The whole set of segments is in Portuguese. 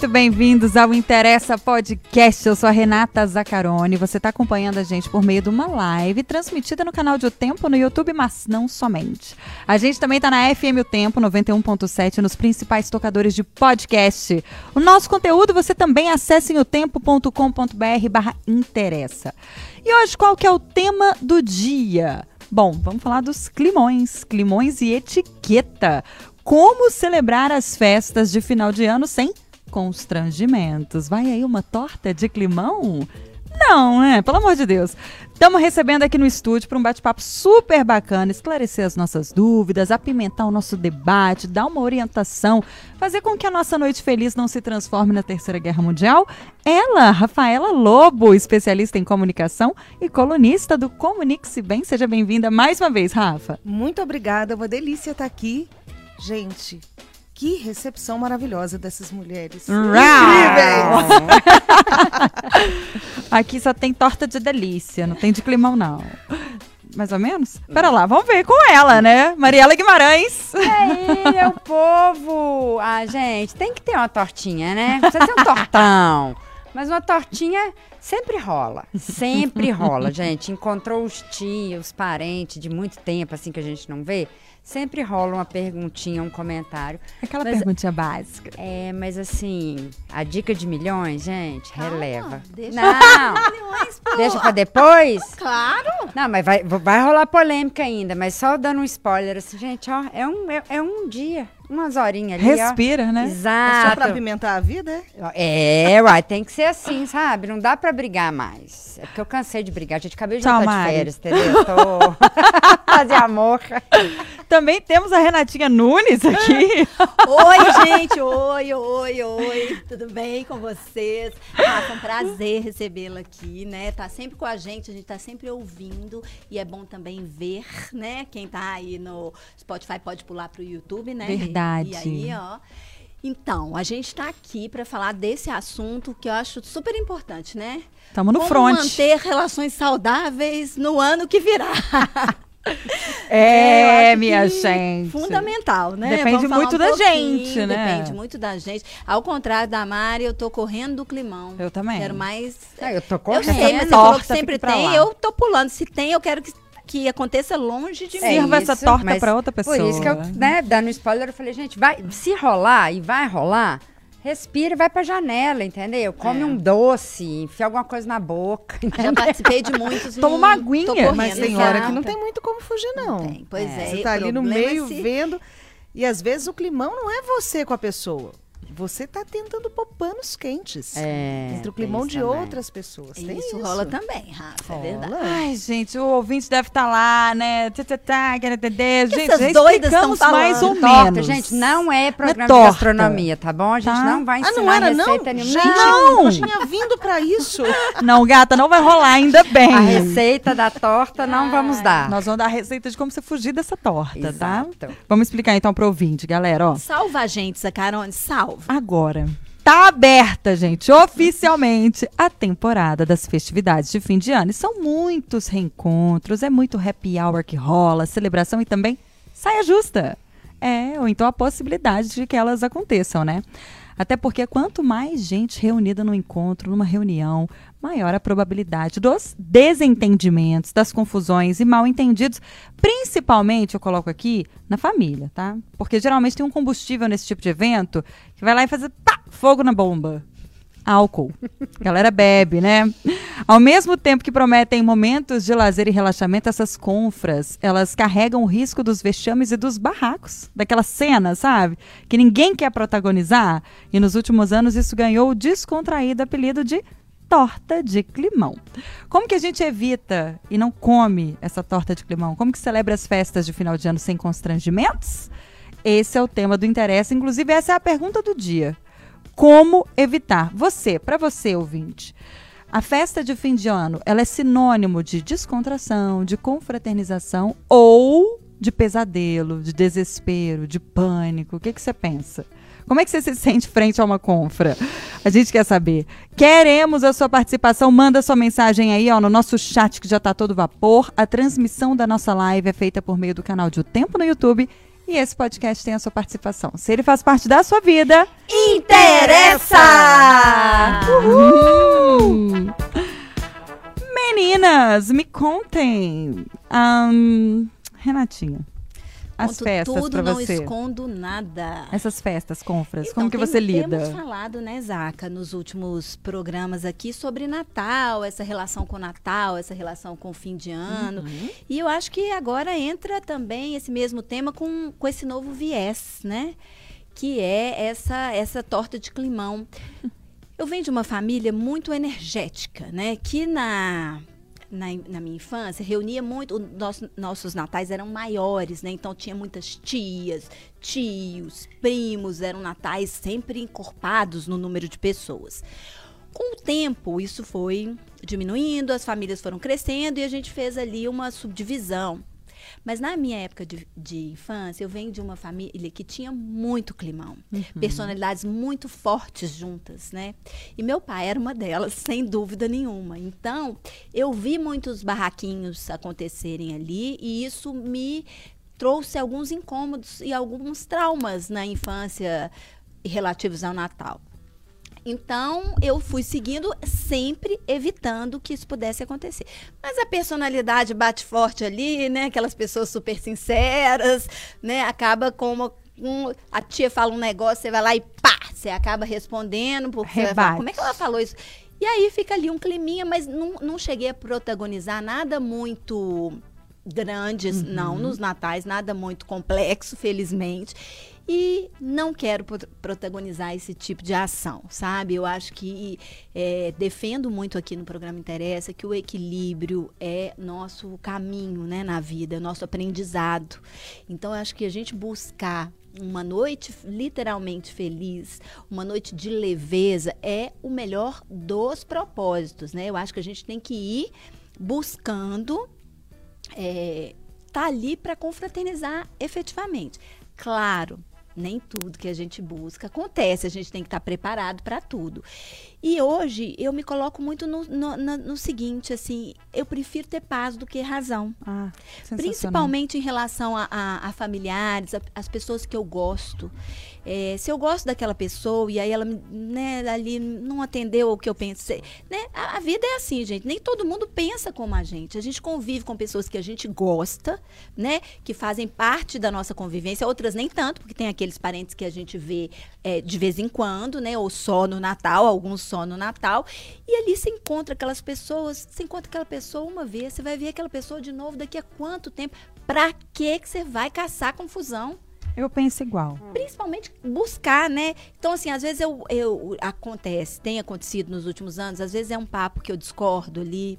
Muito bem-vindos ao Interessa Podcast. Eu sou a Renata Zaccaroni. Você está acompanhando a gente por meio de uma live transmitida no canal de O Tempo no YouTube, mas não somente. A gente também está na FM O Tempo 91.7 nos principais tocadores de podcast. O nosso conteúdo você também acessa em otempo.com.br barra interessa. E hoje qual que é o tema do dia? Bom, vamos falar dos climões, climões e etiqueta. Como celebrar as festas de final de ano sem constrangimentos. Vai aí uma torta de climão? Não, é, pelo amor de Deus. Estamos recebendo aqui no estúdio para um bate-papo super bacana, esclarecer as nossas dúvidas, apimentar o nosso debate, dar uma orientação, fazer com que a nossa noite feliz não se transforme na Terceira Guerra Mundial. Ela, Rafaela Lobo, especialista em comunicação e colunista do Comunique-se Bem. Seja bem-vinda mais uma vez, Rafa. Muito obrigada, é uma delícia estar aqui. Gente, que recepção maravilhosa dessas mulheres. Incríveis! Aqui só tem torta de delícia, não tem de climão, não. Mais ou menos? Pera lá, vamos ver com ela, né? Mariela Guimarães. E aí, meu povo! Ah, gente, tem que ter uma tortinha, né? Precisa ser um tortão. Mas uma tortinha sempre rola. Sempre rola, gente. Encontrou os tios, os parentes de muito tempo, assim, que a gente não vê sempre rola uma perguntinha, um comentário. Aquela mas, perguntinha básica. É, mas assim, a dica de milhões, gente, releva. deixa não, milhões, pô. deixa pra depois? Claro. Não, mas vai, vai rolar polêmica ainda, mas só dando um spoiler assim, gente, ó, é um, é, é um dia, umas horinhas ali, Respira, ó. né? É Exato. só pra apimentar a vida, é? É, uai, tem que ser assim, sabe? Não dá pra brigar mais. É porque eu cansei de brigar. Gente, acabei de Tchau, voltar Mari. de férias, entendeu? Tô... Fazer amor. Também temos a Renatinha Nunes aqui. Oi, gente. Oi, oi, oi. Tudo bem com vocês? Ah, foi um prazer recebê-la aqui, né? Tá sempre com a gente, a gente tá sempre ouvindo. E é bom também ver, né? Quem tá aí no Spotify pode pular pro YouTube, né? Verdade. E aí, ó. Então, a gente tá aqui para falar desse assunto que eu acho super importante, né? Tamo no Como front. manter relações saudáveis no ano que virá. É, eu acho minha gente. Fundamental, né? Depende muito um da gente, né? Depende muito da gente. Ao contrário da Mari, eu tô correndo do climão. Eu também. Quero mais. Ah, eu tô Eu correndo. sei, mas você torta, falou que sempre tem. lá. Eu tô pulando. Se tem, eu quero que, que aconteça longe de É mim. Sirva essa torta mas pra outra pessoa. Por isso que eu, né, dando spoiler, eu falei, gente, vai, se rolar e vai rolar, respira e vai pra janela, entendeu? Come É. um doce, enfia alguma coisa na boca. Já entendeu? participei de muitos. Toma não uma aguinha. Mas tem hora que não tem muito como fugir, não. Tem, pois é. Você e tá ali no é meio se- vendo. E às vezes o climão não é você com a pessoa. Você tá tentando pôr panos quentes. É, entre o climão de também. outras pessoas. Tem Isso, isso rola também, Rafa, é Rola. verdade. Ai, gente, o ouvinte deve estar lá, né? Tê, tê, tá, querê, tê. Gente, essas doidas explicamos tão mais ou falando? Torta, menos. gente, não é programa torta. de gastronomia, tá bom? A gente Tá? não vai Ah, ensinar não era, não? receita nenhuma. Gente, Não. não tinha vindo pra isso. Não, gata, não vai rolar, ainda bem. A receita da torta não vamos dar. Nós vamos dar a receita de como você fugir dessa torta, tá? Exato. Vamos explicar então pro ouvinte, galera, ó. Salva a gente, Zacarone, salva. Agora, tá aberta, gente, oficialmente a temporada das festividades de fim de ano. E são muitos reencontros, é muito happy hour que rola, celebração e também saia justa. É, ou então a possibilidade de que elas aconteçam, né? Até porque quanto mais gente reunida no encontro, numa reunião, maior a probabilidade dos desentendimentos, das confusões e mal entendidos, principalmente, eu coloco aqui, na família, tá? Porque geralmente tem um combustível nesse tipo de evento que vai lá e faz pá, fogo na bomba. Álcool. A galera bebe, né? Ao mesmo tempo que prometem momentos de lazer e relaxamento, essas confras, elas carregam o risco dos vexames e dos barracos. Daquela cena, sabe? Que ninguém quer protagonizar. E nos últimos anos isso ganhou o descontraído apelido de torta de climão. Como que a gente evita e não come essa torta de climão? Como que celebra as festas de final de ano sem constrangimentos? Esse é o tema do interesse. Inclusive, essa é a pergunta do dia. Como evitar? Você, para você, ouvinte. A festa de fim de ano, ela é sinônimo de descontração, de confraternização ou de pesadelo, de desespero, de pânico? O que, que você pensa? Como é que você se sente frente a uma confra? A gente quer saber. Queremos a sua participação. Manda sua mensagem aí, ó, no nosso chat que já tá todo vapor. A transmissão da nossa live é feita por meio do canal de O Tempo no YouTube. E esse podcast tem a sua participação. Se ele faz parte da sua vida, Interessa! Uhul! Meninas, me contem. Ahn, Renatinha, as festas tudo, pra não você. escondo nada. Essas festas, confras, Então, como que tem- você lida? Temos falado, né, Zaca, nos últimos programas aqui sobre Natal, essa relação com Natal, essa relação com o fim de ano. Uhum. E eu acho que agora entra também esse mesmo tema com, com esse novo viés, né? Que é essa, essa torta de climão. Eu venho de uma família muito energética, né? Que na, na, na minha infância reunia muito. nosso- nossos natais eram maiores, né? Então tinha muitas tias, tios, primos, eram natais sempre encorpados no número de pessoas. Com o tempo, isso foi diminuindo, as famílias foram crescendo e a gente fez ali uma subdivisão. Mas na minha época de, de infância, eu venho de uma família que tinha muito climão. Personalidades muito fortes juntas, né? E meu pai era uma delas, sem dúvida nenhuma. Então, eu vi muitos barraquinhos acontecerem ali e isso me trouxe alguns incômodos e alguns traumas na infância relativos ao Natal. Então, eu fui seguindo, sempre evitando que isso pudesse acontecer. Mas a personalidade bate forte ali, né? Aquelas pessoas super sinceras, né? Acaba com uma. um- a tia fala um negócio, você vai lá e pá! Você acaba respondendo, porque falar, como é que ela falou isso? E aí fica ali um climinha, mas não, não cheguei a protagonizar nada muito grande, não, nos natais, nada muito complexo, felizmente. E não quero pro- protagonizar esse tipo de ação, sabe? Eu acho que é, defendo muito aqui no programa Interessa que o equilíbrio é nosso caminho né, na vida, nosso aprendizado. Então, eu acho que a gente buscar uma noite literalmente feliz, uma noite de leveza, é o melhor dos propósitos, né? Eu acho que a gente tem que ir buscando é, tá ali para confraternizar efetivamente. Claro, nem tudo que a gente busca acontece, a gente tem que estar preparado para tudo. E hoje eu me coloco muito no, no- na- no seguinte, assim, eu prefiro ter paz do que razão. Ah. Principalmente em relação a, a- a familiares, a- as pessoas que eu gosto. É, se eu gosto daquela pessoa e aí ela né, ali não atendeu o que eu pensei. Né? A, a vida é assim, gente. Nem todo mundo pensa como a gente. A gente convive com pessoas que a gente gosta, né? Que fazem parte da nossa convivência. Outras nem tanto, porque tem aqueles parentes que a gente vê é, de vez em quando, né? Ou só no Natal, alguns só no Natal. E ali você encontra aquelas pessoas, você encontra aquela pessoa uma vez, você vai ver aquela pessoa de novo daqui a quanto tempo? Pra que que você vai caçar confusão? Eu penso igual. Principalmente buscar, né? Então, assim, às vezes eu, eu acontece, tem acontecido nos últimos anos, às vezes é um papo que eu discordo ali,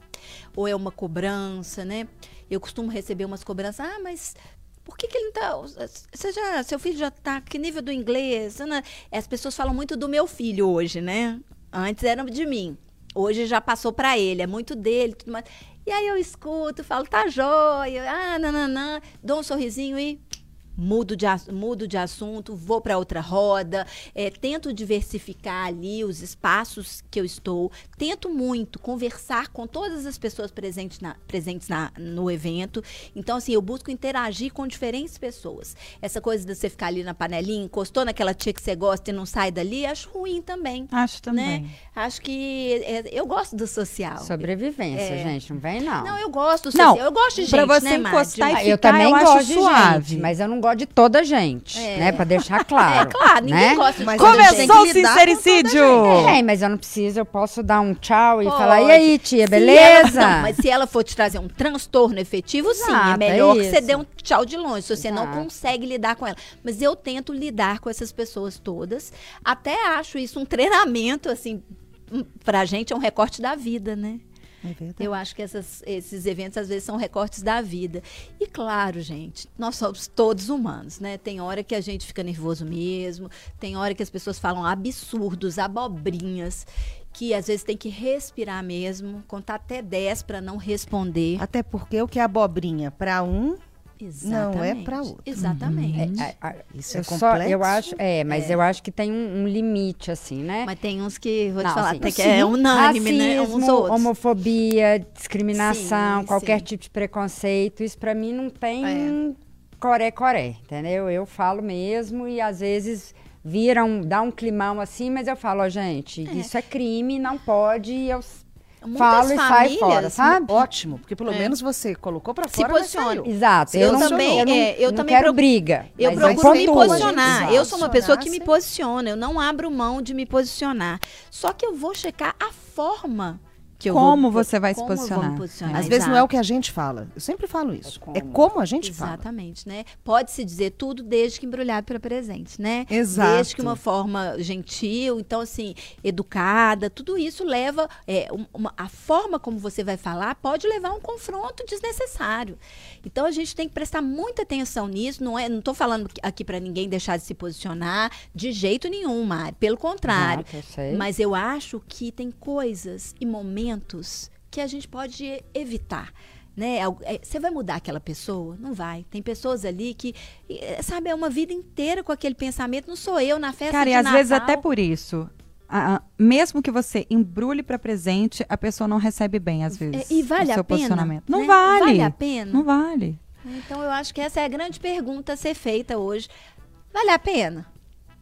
ou é uma cobrança, né? Eu costumo receber umas cobranças, ah, mas por que, que ele não tá. Você já, seu filho já tá. Que nível do inglês? As pessoas falam muito do meu filho hoje, né? Antes era de mim. Hoje já passou para ele, é muito dele, tudo mais. E aí eu escuto, falo, tá jóia, ah, nananã, dou um sorrisinho e mudo de, mudo de assunto, vou para outra roda, é, tento diversificar ali os espaços que eu estou, tento muito conversar com todas as pessoas presentes, na- presentes na- no evento. Então, assim, eu busco interagir com diferentes pessoas. Essa coisa de você ficar ali na panelinha, encostou naquela tia que você gosta e não sai dali, acho ruim também. Acho também. Né? Acho que é, eu gosto do social. Sobrevivência, É. gente, não vem não. Não, eu gosto do Não, social. Eu gosto de gente, pra você né, encostar e Ah, eu também eu acho gosto de suave. gente, mas eu não gosto de toda gente, É. né? Pra deixar claro. É, claro, ninguém né? gosta de Mas a Começou o sincericídio! É, mas eu não preciso, eu posso dar um tchau e Pode. falar, e aí, tia, beleza? ela- não, mas se ela for te trazer um transtorno efetivo, sim, é Exato, melhor é que você dê um tchau de longe, se você não Exato. consegue lidar com ela. Mas eu tento lidar com essas pessoas todas. Até acho isso um treinamento, assim, pra gente é um recorte da vida, né? É. Eu acho que essas- esses eventos às vezes são recortes da vida. E claro, gente, nós somos todos humanos, né? Tem hora que a gente fica nervoso mesmo, tem hora que as pessoas falam absurdos, abobrinhas, que às vezes tem que respirar mesmo, contar até 10 para não responder. Até porque o que é abobrinha para um Não é Exatamente. pra outro. Exatamente. É, a- Isso é eu só, eu complexo. acho, é, mas eu acho que tem um, um limite, assim, né? Mas tem uns que, vou te Não, falar, sim. até que é unânime, né? Uns Racismo, outros. homofobia, discriminação, Sim, qualquer sim. tipo de preconceito, isso pra mim não tem É. coré-coré, entendeu? Eu falo mesmo e às vezes vira um, dá um climão assim, mas eu falo, ó, gente, isso é crime, não pode, e eu Muitas falo e sai fora, sabe? Ótimo, porque pelo É. menos você colocou pra Se fora, mas posicione. saiu. Exato. Eu não, também, eu não, é, eu não também quero pro- briga. Eu procuro me posicionar. Exato. Eu sou uma pessoa que me posiciona. Eu não abro mão de me posicionar. Só que eu vou checar a forma eu Como vou, você vai se como me posicionar. posicionar. Às vezes não é o que a gente fala. Eu sempre falo isso. como. É como a gente fala. Exatamente, né? Pode-se dizer tudo desde que embrulhado para presente, né? Exato. Desde que uma forma gentil, então assim, educada, tudo isso leva é, um- uma- a forma como você vai falar pode levar a um confronto desnecessário. Então a gente tem que prestar muita atenção nisso. Não é, não estou falando aqui para ninguém deixar de se posicionar de jeito nenhum, Mari. Pelo contrário. Mas eu acho que tem coisas e momentos que a gente pode evitar. Né? Al- é, Você vai mudar aquela pessoa? Não vai. Tem pessoas ali que, sabe, é uma vida inteira com aquele pensamento. Não sou eu na festa Cara, e às Natal. vezes até por isso, a- mesmo que você embrulhe pra presente, a pessoa não recebe bem, às vezes. É, e vale o seu a pena? posicionamento. Não né? vale. Vale a pena? Não vale. Então eu acho que essa é a grande pergunta a ser feita hoje. Vale a pena?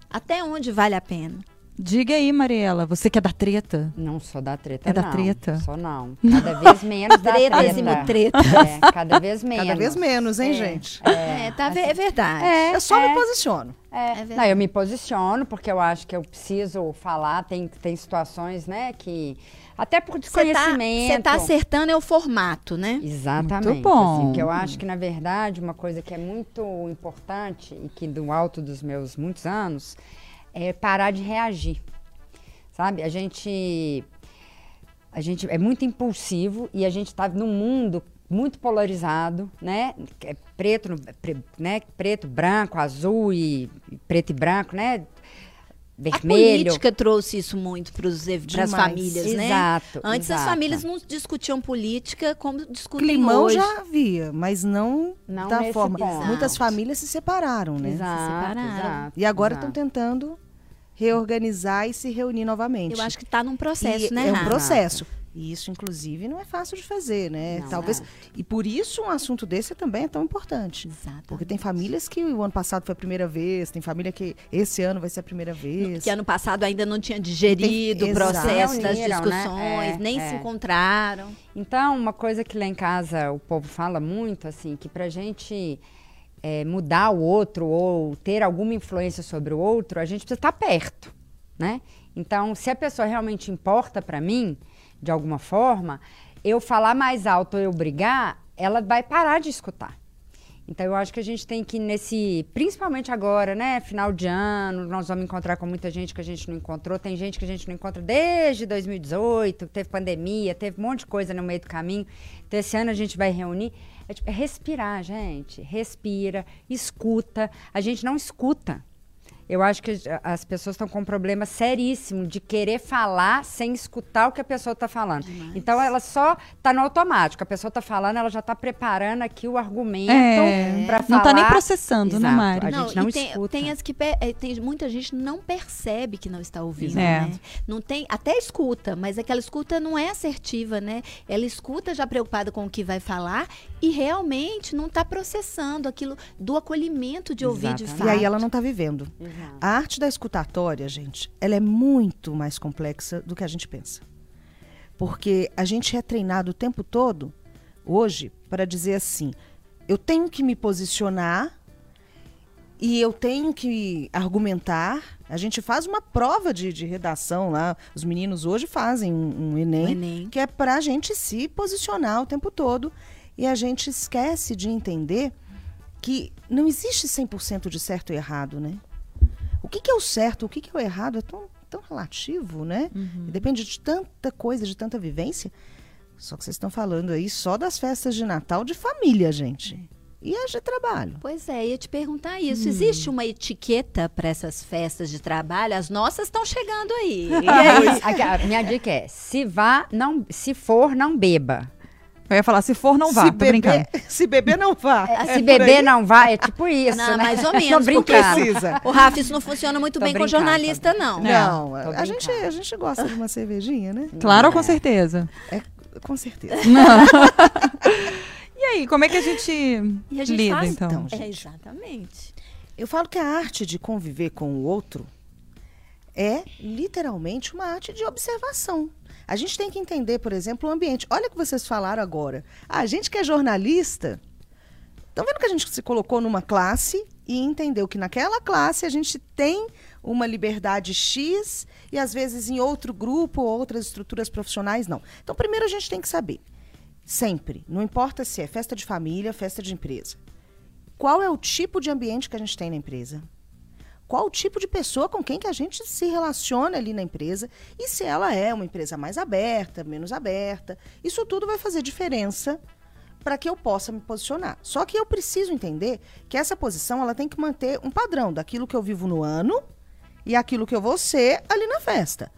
Até onde vale a pena? Diga aí, Mariela, você que é da treta. Não sou da treta, É da não. treta? Sou não. Cada vez menos da treta. e mutreta. É, cada vez menos. Cada vez menos, hein, gente? É, tá, ve- é verdade. É, Eu só é. me posiciono. É, verdade. não, eu me posiciono porque eu acho que eu preciso falar. Tem, tem situações, né, que até por Você tá, desconhecimento. você tá acertando é o formato, né? Exatamente. Muito bom. assim, porque eu acho que, na verdade, uma coisa que é muito importante e que do alto dos meus muitos anos é parar de reagir. Sabe? A gente a gente é muito impulsivo e a gente está num mundo muito polarizado, né? É Preto, pre- né? Preto, branco, azul e preto e branco, né? A Vermelho. política trouxe isso muito para as famílias, né? Exato. Antes as exato. famílias não discutiam política como discutem Climão hoje. já havia, mas não, Não da forma. ponto. Muitas famílias se separaram, né? Exato, separaram. exato, E agora estão tentando reorganizar e se reunir novamente. Eu acho que está num processo, E né, É um Rafa? processo. E isso, inclusive, não é fácil de fazer, né? Não, Talvez. não. E por isso um assunto desse também é tão importante. Exato. Porque tem famílias que o ano passado foi a primeira vez, tem família que esse ano vai ser a primeira vez. Que ano passado ainda não tinha digerido Tem- o processo exato. das né? discussões, É, nem é. se encontraram. Então, uma coisa que lá em casa o povo fala muito, assim, que pra gente é, mudar o outro ou ter alguma influência sobre o outro, a gente precisa estar perto, né? Então, se a pessoa realmente importa pra mim, de alguma forma, eu falar mais alto eu brigar, ela vai parar de escutar. Então eu acho que a gente tem que nesse, principalmente agora, né, final de ano, nós vamos encontrar com muita gente que a gente não encontrou, tem gente que a gente não encontra desde 2018, teve pandemia, teve um monte de coisa no meio do caminho. Então esse ano a gente vai reunir, é, tipo, é respirar, gente, respira, escuta. A gente não escuta. Eu acho que as pessoas estão com um problema seríssimo de querer falar sem escutar o que a pessoa está falando. Então ela só está no automático. A pessoa está falando, ela já está preparando aqui o argumento É, para não falar. tá nem processando, né, Exato. Mari? A gente não e tem, escuta. tem as que eh, tem muita gente não percebe que não está ouvindo, É. né? Não tem, até escuta, mas aquela escuta não é assertiva, né? Ela escuta já preocupada com o que vai falar e realmente não está processando aquilo do acolhimento de ouvir de Exatamente. fato. E aí ela não está vivendo. Exato. A arte da escutatória, gente, ela é muito mais complexa do que a gente pensa. Porque a gente é treinado o tempo todo, hoje, para dizer assim: eu tenho que me posicionar e eu tenho que argumentar. A gente faz uma prova de, de redação lá. Os meninos hoje fazem um, um Enem, O Enem. que é para a gente se posicionar o tempo todo. E a gente esquece de entender que não existe 100% de certo e errado, né? O que, que é o certo, o que, que é o errado é tão, tão relativo, né? E depende de tanta coisa, de tanta vivência. Só que vocês estão falando aí só das festas de Natal de família, gente. E as de trabalho. Pois é, ia te perguntar isso. Existe uma etiqueta para essas festas de trabalho? As nossas estão chegando aí. E aí? Aqui, a minha dica é: se vá, não, se for, não beba. Eu ia falar, se for, não vá. se beber, brincando. se beber, não vá. É, É se beber aí. não vai, é tipo isso, Não, né? mais ou menos, brincando. precisa. O Rafa, isso não funciona muito Tô bem com jornalista, tô não. Não, a gente, a gente gosta de uma cervejinha, né? Claro, com certeza. É, com certeza. E aí, como é que a gente, E a gente lida, faz, então? então. É, exatamente. Eu falo que a arte de conviver com o outro é literalmente uma arte de observação. A gente tem que entender, por exemplo, o ambiente. Olha o que vocês falaram agora. A gente que é jornalista, estão vendo que a gente se colocou numa classe e entendeu que naquela classe a gente tem uma liberdade X e às vezes em outro grupo ou outras estruturas profissionais não. Então, primeiro a gente tem que saber, sempre, não importa se é festa de família, festa de empresa, qual é o tipo de ambiente que a gente tem na empresa? Qual o tipo de pessoa com quem que a gente se relaciona ali na empresa e se ela é uma empresa mais aberta, menos aberta. Isso tudo vai fazer diferença para que eu possa me posicionar. Só que eu preciso entender que essa posição ela tem que manter um padrão daquilo que eu vivo no ano e aquilo que eu vou ser ali na festa.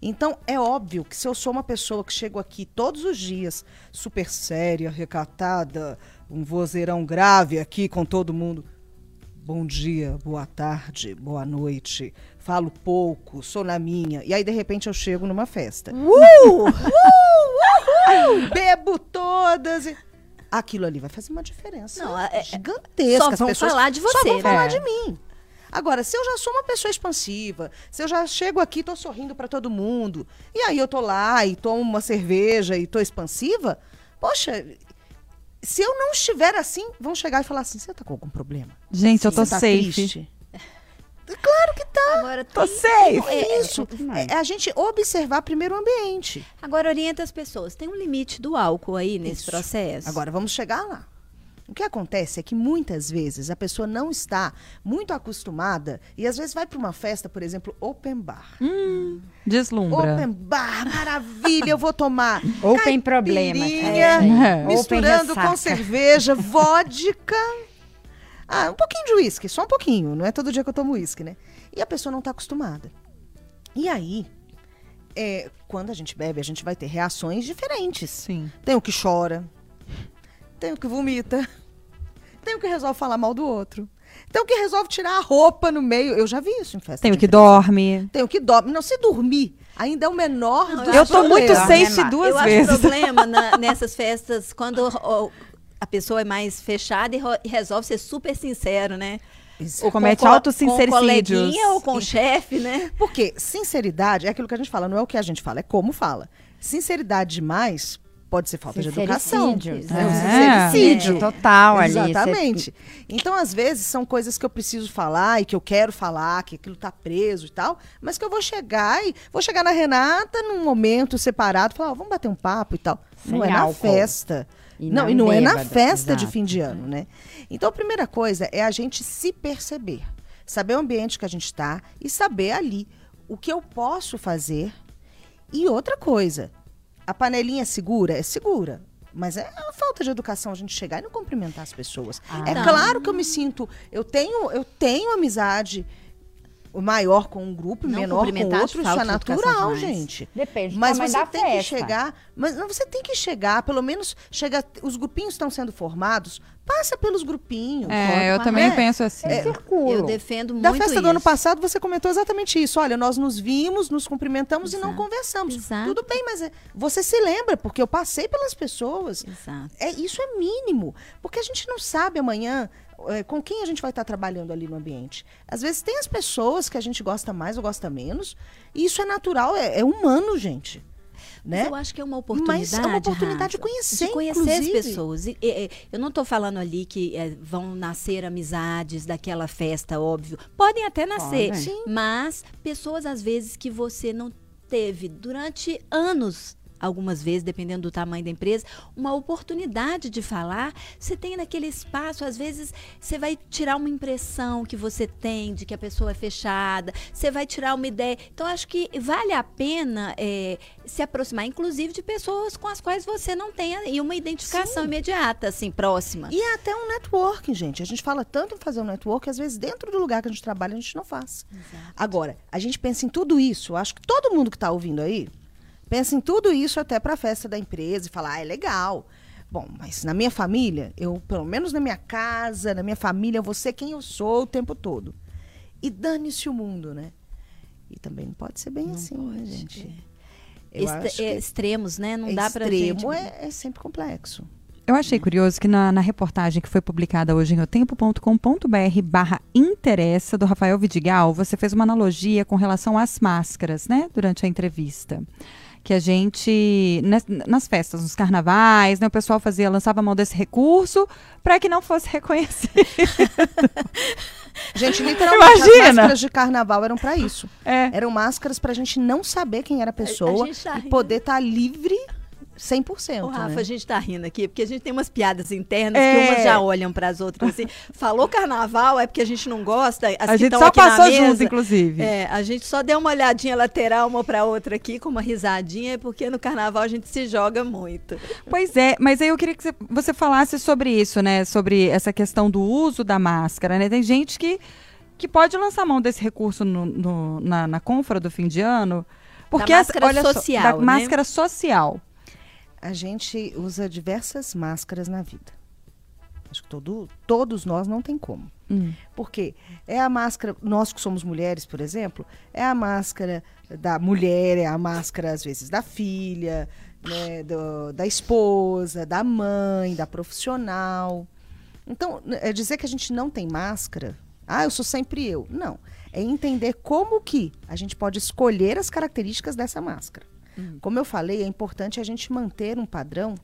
Então, é óbvio que se eu sou uma pessoa que chego aqui todos os dias, super séria, recatada, um vozeirão grave aqui com todo mundo. Bom dia, boa tarde, boa noite. Falo pouco, sou na minha. E aí, de repente, eu chego numa festa. Uh! Uh! Bebo todas. e- Aquilo ali vai fazer uma diferença Não, é- é- gigantesca. só As vão falar de Só você, vão né? falar É. de mim. Agora, se eu já sou uma pessoa expansiva, se eu já chego aqui, tô sorrindo pra todo mundo, e aí eu tô lá e tomo uma cerveja e tô expansiva, poxa, se eu não estiver assim, vão chegar e falar assim: você tá com algum problema? Gente, eu tô Você tá safe. triste? Claro que tá. Agora, Tô tem- safe. É isso. É a gente observar primeiro o ambiente. Agora orienta as pessoas. Tem um limite do álcool aí nesse Isso. processo? Agora vamos chegar lá. O que acontece é que muitas vezes a pessoa não está muito acostumada e às vezes vai para uma festa, por exemplo, open bar. Deslumbra. Open bar, maravilha, eu vou tomar. Open problema. É. Misturando Open com cerveja, vodka. Ah, um pouquinho de uísque, só um pouquinho. Não é todo dia que eu tomo uísque, né? E a pessoa não está acostumada. E aí, é, quando a gente bebe, a gente vai ter reações diferentes. Sim. Tem o que chora, tem o que vomita, tem o que resolve falar mal do outro, tem o que resolve tirar a roupa no meio. Eu já vi isso em festa. Tem o que empresa. dorme. Tem o que dorme. Não, se dormir, ainda é o menor Não, dos Eu tô muito safe duas eu vezes. acho problema na- nessas festas quando a pessoa é mais fechada e, ro- e resolve ser super sincero, né? Isso. Ou Comete com co- autossincericídios. Com coleguinha ou com o chefe, né? Porque sinceridade é aquilo que a gente fala, não é o que a gente fala, é como fala. Sinceridade demais pode ser falta de educação. Sincericídio. né? O É. sincericídio. É, total ali. Exatamente. Então, às vezes, são coisas que eu preciso falar e que eu quero falar, que aquilo tá preso e tal, mas que eu vou chegar e vou chegar na Renata num momento separado, falar, ó, vamos bater um papo e tal. não Sem é na álcool. festa. E não, não e não é na festa de exato. fim de ano, né? Então, a primeira coisa é a gente se perceber. Saber o ambiente que a gente está e saber ali o que eu posso fazer. E outra coisa, a panelinha é segura? É segura. Mas é uma falta de educação a gente chegar e não cumprimentar as pessoas. é Não. claro que eu me sinto. Eu tenho, eu tenho amizade maior com um grupo e Não menor com outro. Isso é natural, gente. Depende do Mas você da tem que festa. chegar. Mas não, você tem que chegar, pelo menos chega. Os grupinhos estão sendo formados, passa pelos grupinhos. É, eu também mãe. penso assim. É, Circulo. Eu defendo muito Da festa do ano isso. passado, você comentou exatamente isso. Olha, nós nos vimos, nos cumprimentamos e não Exato. conversamos. Exato. Tudo bem, mas é- você se lembra, porque eu passei pelas pessoas. Exato. É, isso é mínimo, porque a gente não sabe amanhã é, com quem a gente vai estar trabalhando ali no ambiente. Às vezes tem as pessoas que a gente gosta mais ou gosta menos, e isso é natural, é, é humano, gente. Né? eu acho que é uma oportunidade. Mas é uma oportunidade de conhecer, de conhecer inclusive. as pessoas. E, e, e, eu não estou falando ali que é, vão nascer amizades daquela festa, óbvio. Podem até nascer, Podem. Mas pessoas às vezes que você não teve durante anos. Algumas vezes, dependendo do tamanho da empresa, uma oportunidade de falar. Você tem naquele espaço, às vezes, você vai tirar uma impressão que você tem de que a pessoa é fechada, você vai tirar uma ideia. Então, acho que vale a pena é, se aproximar, inclusive, de pessoas com as quais você não tem aí uma identificação Sim. imediata, assim, próxima. E é até um networking, gente. A gente fala tanto em fazer um network, às vezes dentro do lugar que a gente trabalha, a gente não faz. Agora, a gente pensa em tudo isso. Acho que todo mundo que está ouvindo aí pensa em tudo isso até para a festa da empresa e fala, ah, é legal. Bom, mas na minha família, eu, pelo menos na minha casa, na minha família, eu vou ser quem eu sou o tempo todo. E dane-se o mundo, né? E também não pode ser bem assim, né, gente? Eu Extre- acho que é, extremos, né? Não dá pra extremo gente. é, é sempre complexo. Eu achei curioso que na, na reportagem que foi publicada hoje em otempo.com.br barra interessa, do Rafael Vidigal, você fez uma analogia com relação às máscaras, né? Durante a entrevista. Que a gente, nas, nas festas, nos carnavais, né, o pessoal fazia, lançava a mão desse recurso para que não fosse reconhecido. Gente, literalmente, Imagina! as máscaras de carnaval eram pra isso. É. Eram máscaras pra gente não saber quem era a pessoa gente tá e poder estar livre 100%. Ô, Rafa, né? a gente tá rindo aqui, porque a gente tem umas piadas internas É. que umas já olham pras outras assim. Falou carnaval, é porque a gente não gosta. As A gente só passou junto, inclusive. É, a gente só deu uma olhadinha lateral uma pra outra aqui, com uma risadinha, porque no carnaval a gente se joga muito. Pois é, mas aí eu queria que você- falasse sobre isso, né? Sobre essa questão do uso da máscara, né? Tem gente que, que pode lançar mão desse recurso no- no- na, na confra do fim de ano. Porque Da as- máscara olha só, social, da né? máscara social. A gente usa diversas máscaras na vida. Acho que todo, todos nós não tem como. Hum. Porque é a máscara, nós que somos mulheres, por exemplo, é a máscara da mulher, é a máscara, às vezes, da filha, né, do- da esposa, da mãe, da profissional. Então, é dizer que a gente não tem máscara, ah, eu sou sempre eu. Não. É entender como que a gente pode escolher as características dessa máscara. Como eu falei, é importante a gente manter um padrão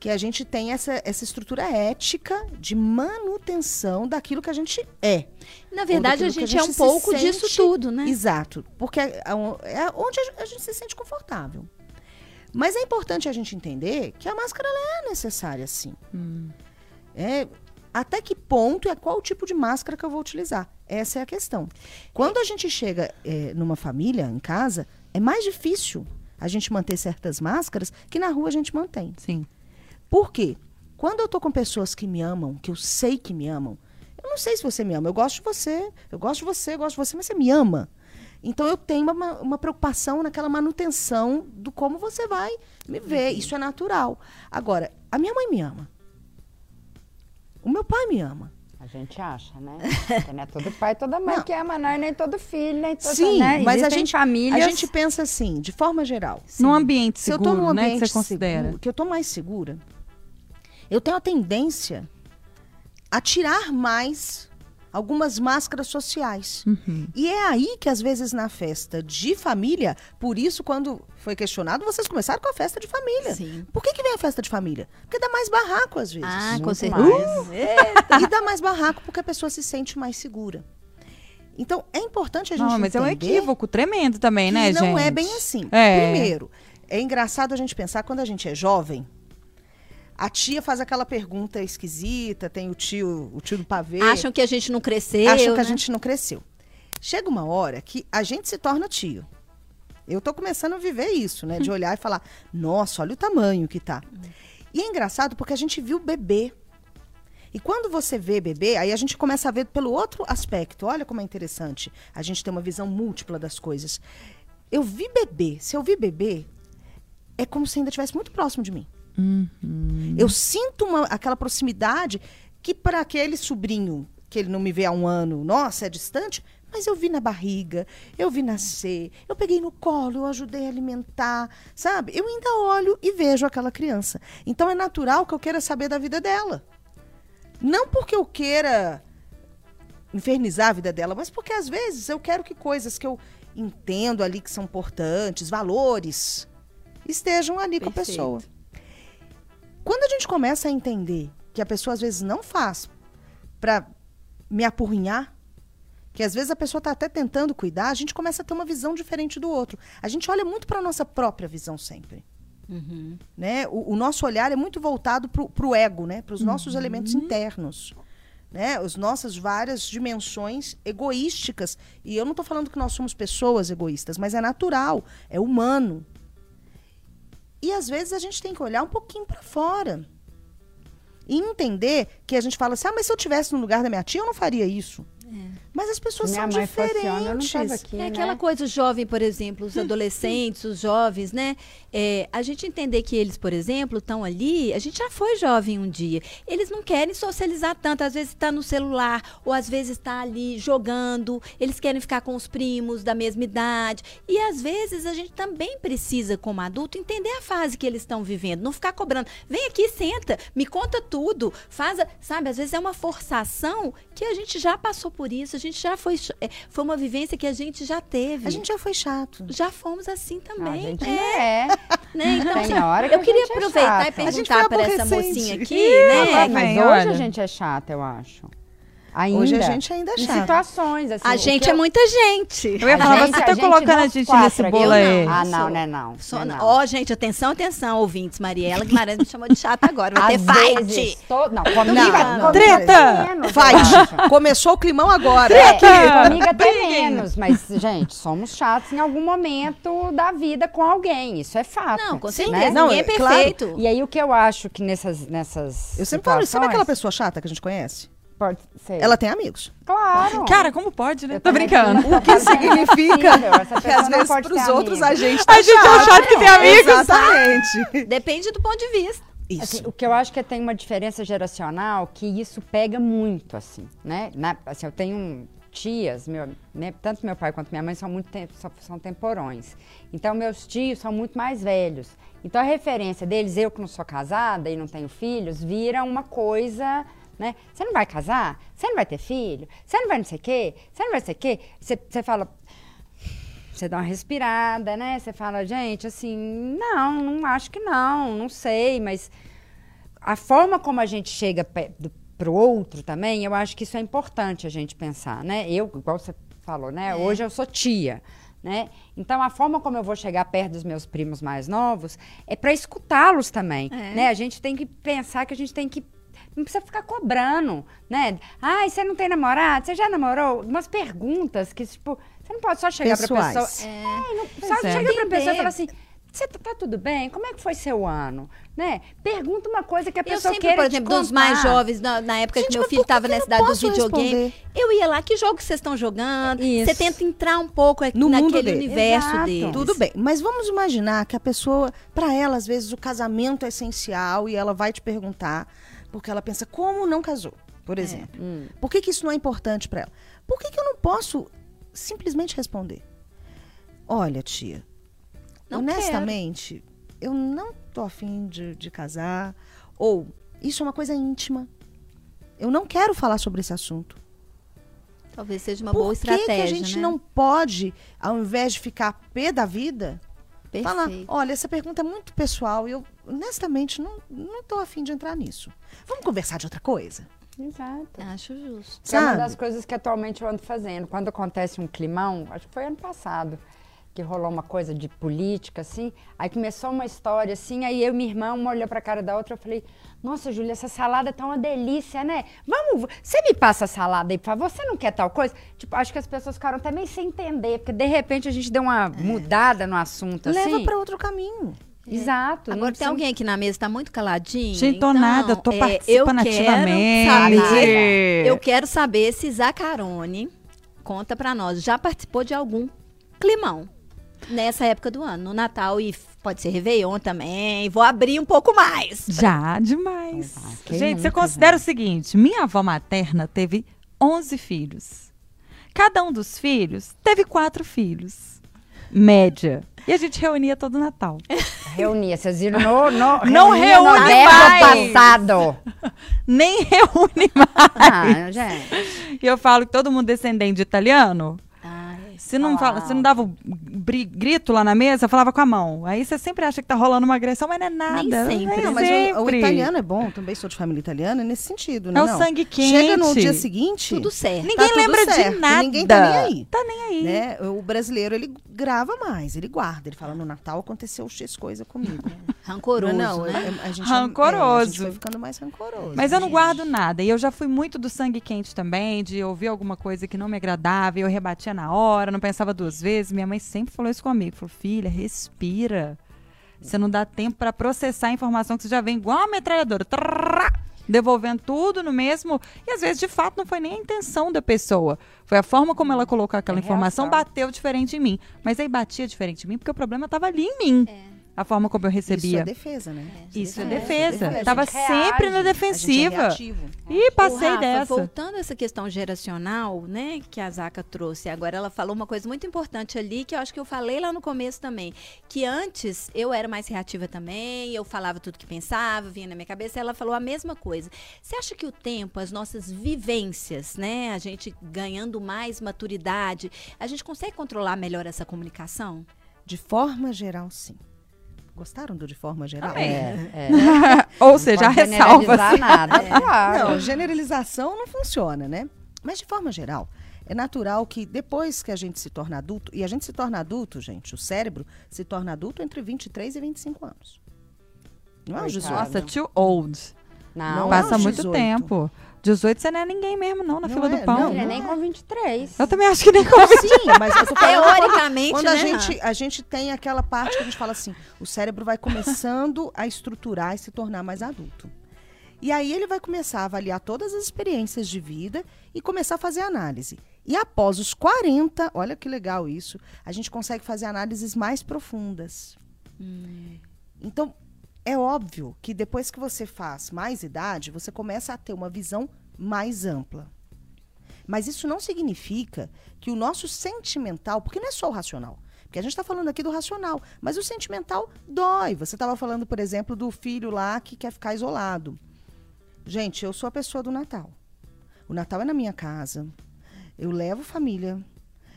que a gente tem essa, essa estrutura ética de manutenção daquilo que a gente é. Na verdade, a daquilo que gente, é um pouco disso sente- tudo, né? Exato. Porque é, é onde a gente- a gente se sente confortável. Mas é importante a gente entender que a máscara é necessária, sim. É, até que ponto é qual tipo de máscara que eu vou utilizar? Essa é a questão. Quando a gente chega é, numa família, em casa, é mais difícil a gente manter certas máscaras que na rua a gente mantém. Sim. Por quê? Quando eu tô com pessoas que me amam, que eu sei que me amam, eu não sei se você me ama, eu gosto de você, eu gosto de você, eu gosto de você, mas você me ama. Então eu tenho uma, uma preocupação naquela manutenção do como você vai me ver. Isso é natural. Agora, a minha mãe me ama. O meu pai me ama. A gente acha, né? Que não é todo pai, toda mãe Não. que ama, nós, nem todo filho, nem toda, Sim, né? mas a gente, famílias... a gente pensa assim, de forma geral. Num ambiente Se eu seguro, tô num né? Que ambiente você considera. seguro, que eu tô mais segura, eu tenho a tendência a tirar mais algumas máscaras sociais. Uhum. E é aí que, às vezes, na festa de família, por isso, quando foi questionado, vocês começaram com a festa de família. Sim. Por que, que vem a festa de família? Porque dá mais barraco, às vezes. Ah, com Muito certeza. mais. E dá mais barraco porque a pessoa se sente mais segura. Então, é importante a gente Não, mas é um equívoco tremendo também, né, gente? não é bem assim. É. Primeiro, é engraçado a gente pensar quando a gente é jovem. A tia faz aquela pergunta esquisita, tem o tio, o tio do pavê. Acham que a gente não cresceu. acham que a né? gente não cresceu. Chega uma hora que a gente se torna tio. Eu tô começando a viver isso, né? De olhar e falar, nossa, olha o tamanho que tá. E é engraçado porque a gente viu bebê. E quando você vê bebê, aí a gente começa a ver pelo outro aspecto. Olha como é interessante. A gente tem uma visão múltipla das coisas. Eu vi bebê. Se eu vi bebê, é como se ainda estivesse muito próximo de mim. Eu sinto uma- aquela proximidade que para aquele sobrinho que ele não me vê há um ano, nossa, é distante, mas eu vi na barriga, eu vi nascer, eu peguei no colo, eu ajudei a alimentar, sabe? Eu ainda olho e vejo aquela criança. Então é natural que eu queira saber da vida dela. Não porque eu queira infernizar a vida dela, mas porque às vezes eu quero que coisas que eu entendo ali que são importantes, valores, estejam ali com a Perfeito. pessoa. Quando a gente começa a entender que a pessoa às vezes não faz para me apurrinhar, que às vezes a pessoa está até tentando cuidar, a gente começa a ter uma visão diferente do outro. A gente olha muito para a nossa própria visão sempre. Uhum. Né? O, o nosso olhar é muito voltado para o ego, né? para os nossos elementos internos. Né? As nossas várias dimensões egoísticas. E eu não estou falando que nós somos pessoas egoístas, mas é natural, é humano. E às vezes a gente tem que olhar um pouquinho para fora. E entender que a gente fala assim: ah, mas se eu tivesse no lugar da minha tia, eu não faria isso. Mas as pessoas Minha são não diferentes. aqui, É né? aquela coisa, o jovem, por exemplo, os adolescentes, os jovens, né? É, a gente entender que eles, por exemplo, estão ali. A gente já foi jovem um dia. Eles não querem socializar tanto. Às vezes está no celular, ou às vezes está ali jogando. Eles querem ficar com os primos da mesma idade. E às vezes a gente também precisa, como adulto, entender a fase que eles estão vivendo. Não ficar cobrando. Vem aqui, senta, me conta tudo. Faz, a- sabe? Às vezes é uma forçação que a gente já passou por isso. A gente já foi. é, Foi uma vivência que a gente já teve. A gente já foi chato. Já fomos assim Ah, a também. gente é, é. né? Então, Tem assim, hora que eu a queria é aproveitar chata. e perguntar para essa mocinha aqui, Ih, né? Mas hoje a gente é chata, eu acho. Ainda. Hoje a gente ainda é Em chato. situações, assim. A gente é eu- muita gente. Eu ia A falar, gente- você a tá gente colocando a gente quatro nesse bolo aí. não. Ah, não, né, não. Só né, na- não. Ó, gente, atenção, atenção, ouvintes. Mariela Guimarães me chamou de chata agora. Vai ter fight. to- Não, comigo, Não, não, Treta! até menos, eu Fight. acho. Começou o climão agora. É, Treta! comigo até Briguem. menos, mas, gente, somos chatos em algum momento da vida com alguém, isso é fato. Não, com né? certeza. Não, Ninguém é é claro. perfeito. E aí o que eu acho que nessas, nessas Eu sempre falo, sabe aquela pessoa chata que a gente conhece? Pode ser. Ela tem amigos. Claro. Cara, como pode, né? Eu Tô brincando. O que significa Essa que pessoa às não vezes pode pros outros amigo. a gente tá A gente é chato que tem amigos. Exatamente. Depende do ponto de vista. Isso. Assim, o que eu acho que tem uma diferença geracional que isso pega muito, assim, né? Na- assim, eu tenho tias, meu, né, tanto meu pai quanto minha mãe são muito tem- são, são temporões. Então, meus tios são muito mais velhos. Então, a referência deles, eu que não sou casada e não tenho filhos, vira uma coisa, né? Você não vai casar? Você não vai ter filho? Você não vai não sei o quê? Você não vai não sei o quê? Você, você fala, você dá uma respirada, né? Você fala, gente, assim, não, não acho que não, não sei, mas a forma como a gente chega para o outro também, eu acho que isso é importante a gente pensar, né? Eu, igual você falou, né? Hoje eu sou tia, né? Então a forma como eu vou chegar perto dos meus primos mais novos é para escutá-los também, É. né? A gente tem que pensar que a gente tem que não precisa ficar cobrando, né? Ai, você não tem namorado? Você já namorou? Umas perguntas que, tipo, você não pode só chegar pra Pessoais. pessoa. É. É, não, Pois só é. chega pra pessoa e Entender. fala assim: você tá, tá tudo bem? Como é que foi seu ano? Né? Pergunta uma coisa que a Eu pessoa sempre, queira por te exemplo, dos mais jovens, na, na época Gente, que meu filho estava na eu cidade do posso videogame, responder? eu ia lá, que jogo vocês estão jogando? Isso. Você tenta entrar um pouco aqui No mundo naquele dele. universo Exato. deles. Tudo bem, mas vamos imaginar que a pessoa, para ela, às vezes, o casamento é essencial e ela vai te perguntar, porque ela pensa, como não casou, por exemplo? Hum. Por que, que isso não é importante para ela? Por que, que eu não posso simplesmente responder? Olha, tia, Não honestamente, eu não tô afim de, de casar, ou isso é uma coisa íntima. Eu não quero falar sobre esse assunto. Talvez seja uma Por boa estratégia, que a gente né? não pode, ao invés de ficar pé da vida, falar, Perfeito. olha, essa pergunta é muito pessoal e eu, honestamente, não, não tô afim de entrar nisso. Vamos conversar de outra coisa? Exato. Acho justo. Que é uma Sabe? das coisas que atualmente eu ando fazendo. Quando acontece um climão, acho que foi ano passado, que rolou uma coisa de política, assim, aí começou uma história, assim, aí eu e minha irmã, uma olhou pra cara da outra, eu falei, nossa, Júlia, essa salada tá uma delícia, né? Vamos, você me passa a salada aí, por favor, você não quer tal coisa? Tipo, acho que as pessoas ficaram até meio sem entender, porque de repente a gente deu uma mudada no assunto, Leva assim. para outro caminho. Exato. não Agora, tem precisa- alguém aqui na mesa que tá muito caladinho? Gente, tô então, nada, eu tô é, participando eu quero ativamente. saber- Eu quero saber se Zacarone, conta pra nós, já participou de algum climão nessa época do ano, no Natal e pode ser Réveillon também. Vou abrir um pouco mais. Já, demais. Então Gente, você considera o seguinte: minha avó materna teve 11 filhos. Cada um dos filhos teve quatro filhos. Média. E a gente reunia todo Natal. Reunia, vocês viram no, no, Não no reúne verbo mais. passado. Nem reúne mais. Ah, gente. E eu falo que todo mundo descendente de italiano. Ai, Se não, fala, se não dava o bri- grito lá na mesa, falava com a mão. Aí você sempre acha que tá rolando uma agressão, mas não é nada. Nem sempre. É Não, mas o, o sempre. italiano é bom, também sou de família italiana, nesse sentido, né? É o não? sangue Chega no quente. dia seguinte, tudo certo. Ninguém tudo lembra certo, de nada. ninguém tá nem aí. Tá nem aí. né? O brasileiro, ele grava mais, ele guarda. Ele fala, no Natal aconteceu X coisa comigo. Rancoroso, não, não, né? é- a gente, Rancoroso. É, a gente foi ficando mais rancoroso. Mas eu não guardo nada. E eu já fui muito do sangue quente também, de ouvir alguma coisa que não me agradava, e eu rebatia na hora, não pensava duas vezes. Minha mãe sempre falou isso comigo. Falou, filha, respira. Você não dá tempo pra processar a informação que você já vem igual uma metralhadora. Trrrrá. Devolvendo tudo no mesmo. E às vezes, de fato, não foi nem a intenção da pessoa. Foi a forma como ela colocou aquela É informação, reação. bateu diferente em mim. Mas aí batia diferente em mim porque o problema estava ali em mim. A forma como eu Isso é recebia. defesa, né? Isso é É, defesa. defesa. Tava sempre na reage. É defensiva. Ih, Ô, passei Rafa, dessa. Voltando a essa questão geracional, né, que a Zaca trouxe, agora ela falou uma coisa muito importante ali, que eu acho que eu falei lá no começo também, que antes eu era mais reativa também, eu falava tudo que pensava, vinha na minha cabeça, ela falou a mesma coisa. Você acha que o tempo, as nossas vivências, né, a gente ganhando mais maturidade, a gente consegue controlar melhor essa comunicação? De forma geral, sim. Gostaram do de forma geral? É, é. Ou seja, a ressalva. generalizar nada, claro. Não, generalização não funciona, né? Mas de forma geral, é natural que depois que a gente se torna adulto, e a gente se torna adulto, gente, o cérebro se torna adulto entre 23 e 25 anos. Não é. 18. Nossa, too old. Não, Não Passa aos muito 18. tempo. 18 você não é ninguém mesmo, não, na Não fila é, do pão. não, ele é não nem é. com 23. Eu também acho que nem com Sim, mas eu tô falando Teoricamente, quando né, a gente, a gente tem aquela parte que a gente fala assim, o cérebro vai começando a estruturar e se tornar mais adulto. E aí ele vai começar a avaliar todas as experiências de vida e começar a fazer análise. E após os 40, olha que legal isso, a gente consegue fazer análises mais profundas. Então, é óbvio que depois que você faz mais idade, você começa a ter uma visão mais ampla. Mas isso não significa que o nosso sentimental, porque não é só o racional, porque a gente está falando aqui do racional, mas o sentimental dói. Você estava falando, por exemplo, do filho lá que quer ficar isolado. Gente, eu sou a pessoa do Natal. O Natal é na minha casa. Eu levo família.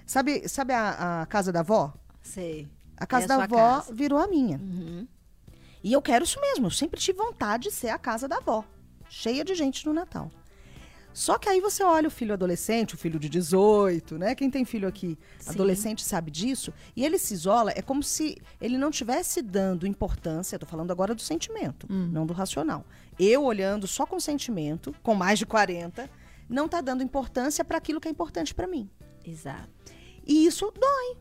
Sabe, sabe a, a casa da avó? Sei. A casa É a da avó casa. virou a minha. Uhum. E eu quero isso mesmo. Eu sempre tive vontade de ser a casa da avó. Cheia de gente no Natal. Só que aí você olha o filho adolescente, o filho de 18, né? Quem tem filho aqui, Sim. adolescente, sabe disso. E ele se isola, é como se ele não tivesse dando importância. Tô falando agora do sentimento, não do racional. Eu olhando só com sentimento, com mais de 40, não tá dando importância para aquilo que é importante para mim. Exato. E isso dói.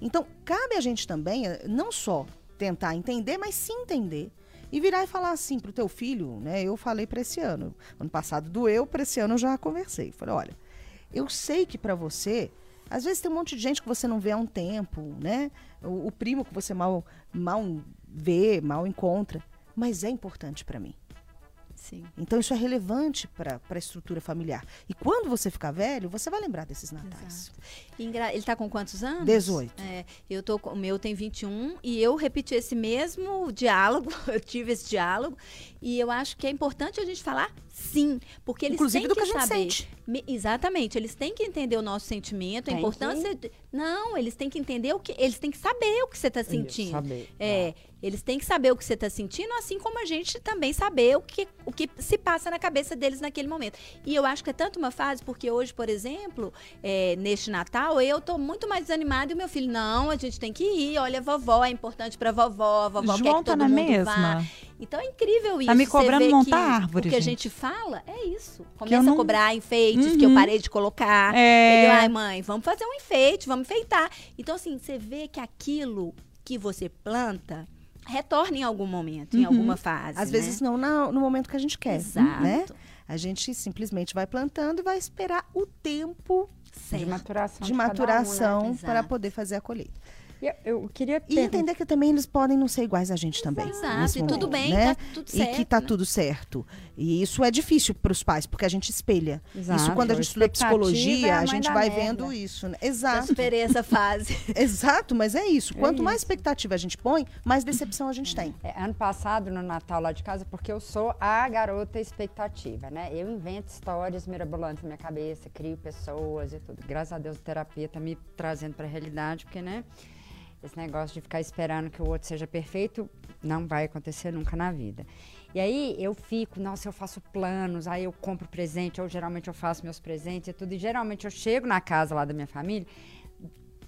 Então, cabe a gente também, eh, não só tentar entender, mas se entender. E virar e falar assim pro teu filho, né? Eu falei para esse ano. Ano passado doeu, para esse ano eu já conversei. Falei, olha, eu sei que para você, às vezes tem um monte de gente que você não vê há um tempo, né? O, o primo que você mal, mal vê, mal encontra. Mas é importante para mim. Sim. Então isso é relevante para a estrutura familiar. E quando você ficar velho, você vai lembrar desses natais. Engra- Ele tá com quantos anos? 18. É, eu tô com, o meu tem 21 e eu repeti esse mesmo diálogo, eu tive esse diálogo e eu acho que é importante a gente falar sim, porque eles Inclusive têm do que, que a gente saber. sente. Me- exatamente, eles têm que entender o nosso sentimento, a importância. de- não, eles têm que entender o que, eles têm que saber o que você está sentindo. saber, É, eles têm que saber o que você está sentindo, assim como a gente também saber o que, o que se passa na cabeça deles naquele momento. E eu acho que é tanto uma fase, porque hoje, por exemplo, é, neste Natal, eu tô muito mais desanimada e o meu filho, não, a gente tem que ir, olha, vovó, é importante pra vovó, a vovó quer João que tá todo na mundo mesma. vá. Então é incrível isso. Tá me você cobrando montar que árvore, O que a gente. gente fala é isso. Começa não- a cobrar enfeites que eu Uhum. parei de colocar. É. Ele, ai, mãe, vamos fazer um enfeite, vamos enfeitar. Então, assim, você vê que aquilo que você planta retorna em algum momento, em Uhum. alguma fase. Às né? vezes não na- no momento que a gente quer, Exato. né? A gente simplesmente vai plantando e vai esperar o tempo De Certo. maturação. de cada um, né? maturação para poder fazer a colheita. E Eu, eu queria E entender que também eles podem não ser iguais a gente também. Exato, e tudo bem, né? tá tudo E certo. que tá né? tudo certo. E isso é difícil para os pais, porque a gente espelha. Exato, isso quando a a gente estuda expectativa é psicologia, a a gente vai merda. vendo isso. Né? Exato. superei essa fase. Exato, mas é isso. Quanto mais isso. expectativa a gente põe, mais decepção a gente tem. É, ano passado, no Natal lá de casa, porque eu sou a garota expectativa, né? Eu invento histórias mirabolantes na minha cabeça, crio pessoas e tudo. Graças a Deus, a terapia tá me trazendo pra realidade, porque, né? Esse negócio de ficar esperando que o outro seja perfeito não vai acontecer nunca na vida. E aí eu fico, nossa, eu faço planos, aí eu compro presente, ou geralmente eu faço meus presentes e tudo. E geralmente eu chego na casa lá da minha família,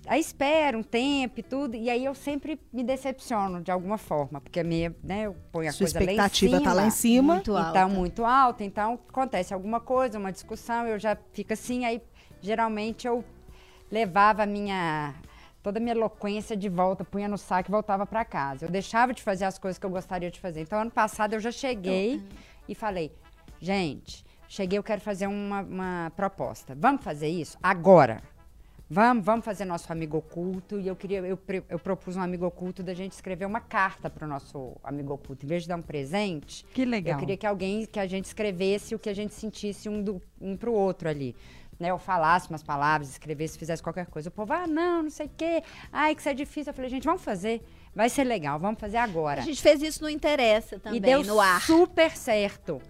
aí espero um tempo e tudo, e aí eu sempre me decepciono de alguma forma, porque a minha, né, eu ponho a Sua coisa lá em expectativa cima. tá lá em cima. Muito alta. muito alta. Então, acontece alguma coisa, uma discussão, eu já fico assim, aí geralmente eu levava a minha toda a minha eloquência de volta, punha no saco e voltava para casa. Eu deixava de fazer as coisas que eu gostaria de fazer. Então, ano passado eu já cheguei e falei: Gente, cheguei, eu quero fazer uma, uma proposta. Vamos fazer isso agora. Vamos, vamos fazer nosso amigo oculto. E eu queria, eu, eu propus um amigo oculto da gente escrever uma carta para o nosso amigo oculto. Em vez de dar um presente, Que legal. eu queria que alguém, que a gente escrevesse o que a gente sentisse um, do, um pro outro ali. Né, eu falasse umas palavras, escrevesse, fizesse qualquer coisa. O povo, ah, não, não sei o quê. Ai, que isso é difícil. Eu falei, gente, vamos fazer. Vai ser legal, vamos fazer agora. A gente fez isso no Interessa também, e deu no ar. super certo.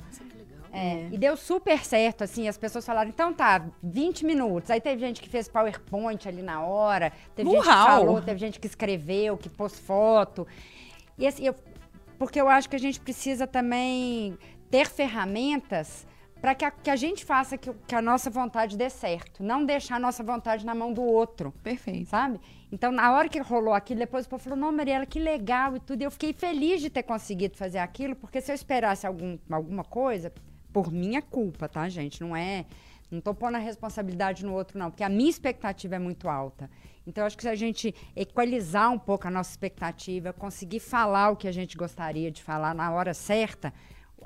É, E deu super certo, assim, as pessoas falaram, então tá, 20 minutos. Aí teve gente que fez PowerPoint ali na hora, teve gente que Uau! falou, teve gente que escreveu, que pôs foto. E assim, eu- porque eu acho que a gente precisa também ter ferramentas para que, a- que a gente faça que, que a nossa vontade dê certo. Não deixar a nossa vontade na mão do outro Perfeito. sabe? Então, na hora que rolou aquilo, depois o povo falou, não, Mariela, que legal e tudo. E eu fiquei feliz de ter conseguido fazer aquilo, porque se eu esperasse algum, alguma coisa, por minha culpa, tá, gente? Não é. Não tô pondo a responsabilidade no outro, não, porque a minha expectativa é muito alta. Então, acho que se a gente equalizar um pouco a nossa expectativa, conseguir falar o que a gente gostaria de falar na hora certa,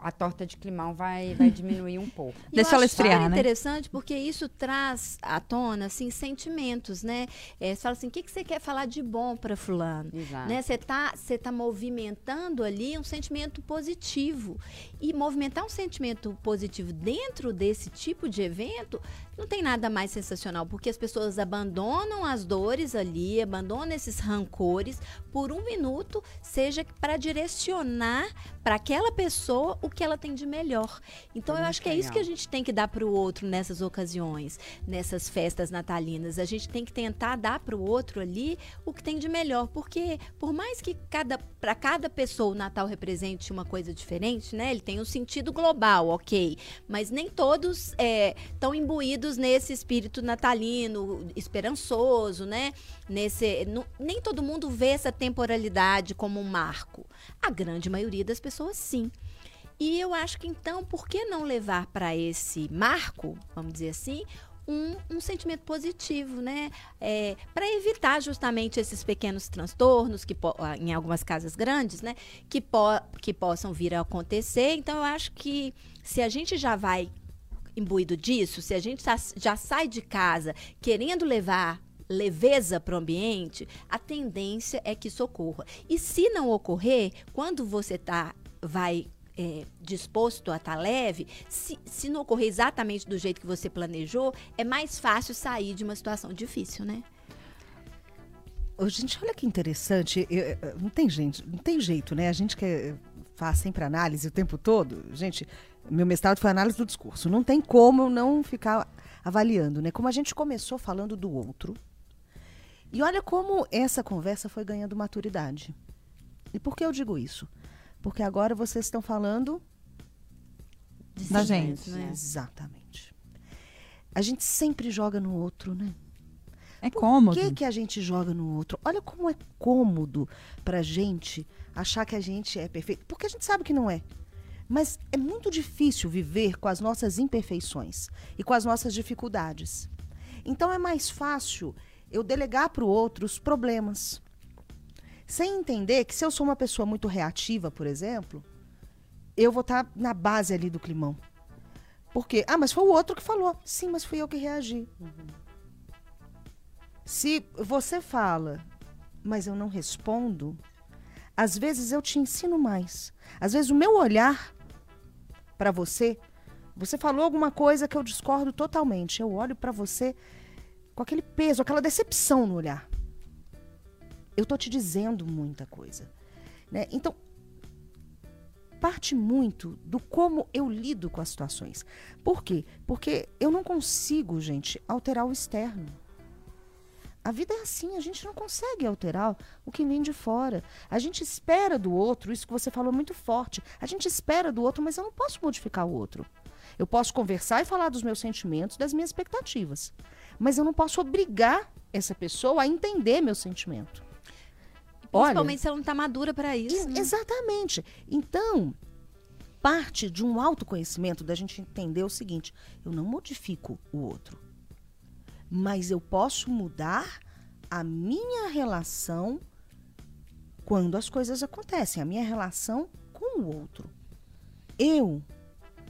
a torta de climão vai, vai diminuir um pouco. E Deixa eu ela esfriar, né? interessante porque isso traz à tona, assim, sentimentos, né? É, você fala assim, o que, que você quer falar de bom para fulano? Exato. Né? Você tá, você tá movimentando ali um sentimento positivo. E movimentar um sentimento positivo dentro desse tipo de evento não tem nada mais sensacional, porque as pessoas abandonam as dores ali, abandonam esses rancores por um minuto, seja para direcionar para aquela pessoa o que ela tem de melhor. Então eu acho que é isso que a gente tem que dar para o outro nessas ocasiões, nessas festas natalinas. A gente tem que tentar dar para o outro ali o que tem de melhor, porque por mais que cada para cada pessoa o Natal represente uma coisa diferente, né? Ele tem um sentido global, ok, mas nem todos estão imbuídos nesse espírito natalino, esperançoso, né? Nesse, nu- nem todo mundo vê essa temporalidade como um marco. A grande maioria das pessoas sim. E eu acho que então, por que não levar para esse marco, vamos dizer assim, um, um sentimento positivo, né? para evitar justamente esses pequenos transtornos que ah, em algumas casas grandes, né? Que, po- que possam vir a acontecer. Então, eu acho que se a gente já vai imbuído disso, se a gente tá- já sai de casa querendo levar leveza para o ambiente, a tendência é que isso ocorra. E se não ocorrer, quando você tá vai é, disposto a estar leve, se, se não ocorrer exatamente do jeito que você planejou, é mais fácil sair de uma situação difícil, né? Ô, gente, olha que interessante. Eu- não tem gente, não tem jeito, né? A gente que faz sempre análise o tempo todo. Gente, meu mestrado foi análise do discurso. Não tem como eu não ficar avaliando, né? Como a gente começou falando do outro. E olha como essa conversa foi ganhando maturidade. E por que eu digo isso? Porque agora vocês estão falando De Da gente, né? exatamente. A gente sempre joga no outro, né? É Por cômodo. que, que a gente joga no outro? Olha como é cômodo pra gente achar que a gente é perfeito. Porque a gente sabe que não é. Mas é muito difícil viver com as nossas imperfeições e com as nossas dificuldades. Então é mais fácil eu delegar para o outro os problemas. Sem entender que se eu sou uma pessoa muito reativa, por exemplo, eu vou estar na base ali do climão. Por quê? Ah, mas foi o outro que falou. Sim, mas fui eu que reagi. Se você fala, mas eu não respondo, às vezes eu te ensino mais. Às vezes o meu olhar para você, você falou alguma coisa que eu discordo totalmente. Eu olho para você com aquele peso, aquela decepção no olhar. Eu tô te dizendo muita coisa, né? Então, parte muito do como eu lido com as situações. Por quê? Porque eu não consigo, gente, alterar o externo. A vida é assim, a gente não consegue alterar o que vem de fora. A gente espera do outro, isso que você falou é muito forte. A gente espera do outro, mas eu não posso modificar o outro. Eu posso conversar e falar dos meus sentimentos, das minhas expectativas. Mas eu não posso obrigar essa pessoa a entender meu sentimento. Olha, Principalmente se ela não está madura para isso. Né? Exatamente. Então, parte de um autoconhecimento da gente entender o seguinte: eu não modifico o outro, mas eu posso mudar a minha relação quando as coisas acontecem, a minha relação com o outro. Eu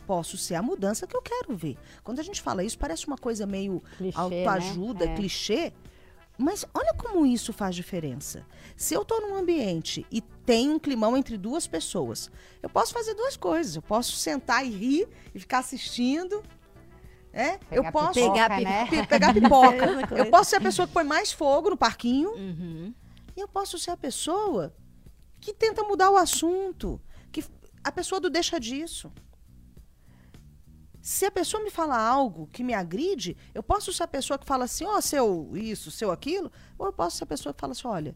posso ser a mudança que eu quero ver. Quando a gente fala isso, parece uma coisa meio Clichê, autoajuda, né? É. clichê. Mas olha como isso faz diferença. Se eu estou num ambiente e tem um climão entre duas pessoas, eu posso fazer duas coisas. Eu posso sentar e rir e ficar assistindo. É? eu Pegar posso pipoca, Pegar né? pi- pegar pipoca. Eu posso ser a pessoa que põe mais fogo no parquinho. Uhum. E eu posso ser a pessoa que tenta mudar o assunto. Que a pessoa do deixa disso. Se a pessoa me fala algo que me agride, eu posso ser a pessoa que fala assim, ó, seu isso, seu aquilo, ou eu posso ser a pessoa que fala assim, olha,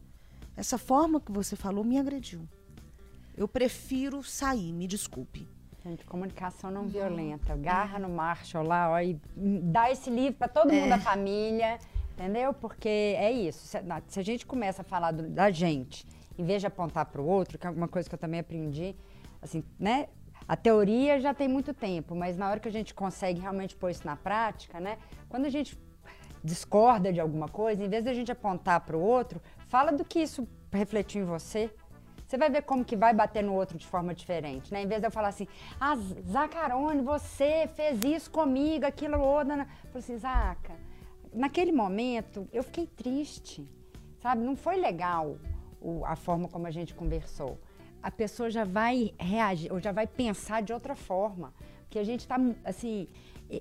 essa forma que você falou me agrediu. Eu prefiro sair, me desculpe. Gente, comunicação não violenta. Garra no Marshall lá, ó, e dá esse livro para todo mundo da família, entendeu? Porque é isso. Se, se a gente começa a falar do- da gente, em vez de apontar para o outro, que é uma coisa que eu também aprendi, assim, né? A teoria já tem muito tempo, mas na hora que a gente consegue realmente pôr isso na prática, né? Quando a gente discorda de alguma coisa, em vez de a gente apontar para o outro, fala do que isso refletiu em você. Você vai ver como que vai bater no outro de forma diferente, né? Em vez de eu falar assim, ah, Zacarone, você fez isso comigo, aquilo, outro. né? Eu falei assim, Zaca, naquele momento eu fiquei triste, sabe? Não foi legal o- a forma como a gente conversou. A pessoa já vai reagir, ou já vai pensar de outra forma. Porque a gente tá, assim,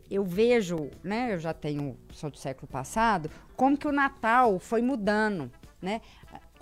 eu vejo, né? Eu já tenho, sou do século passado, como que o Natal foi mudando, né?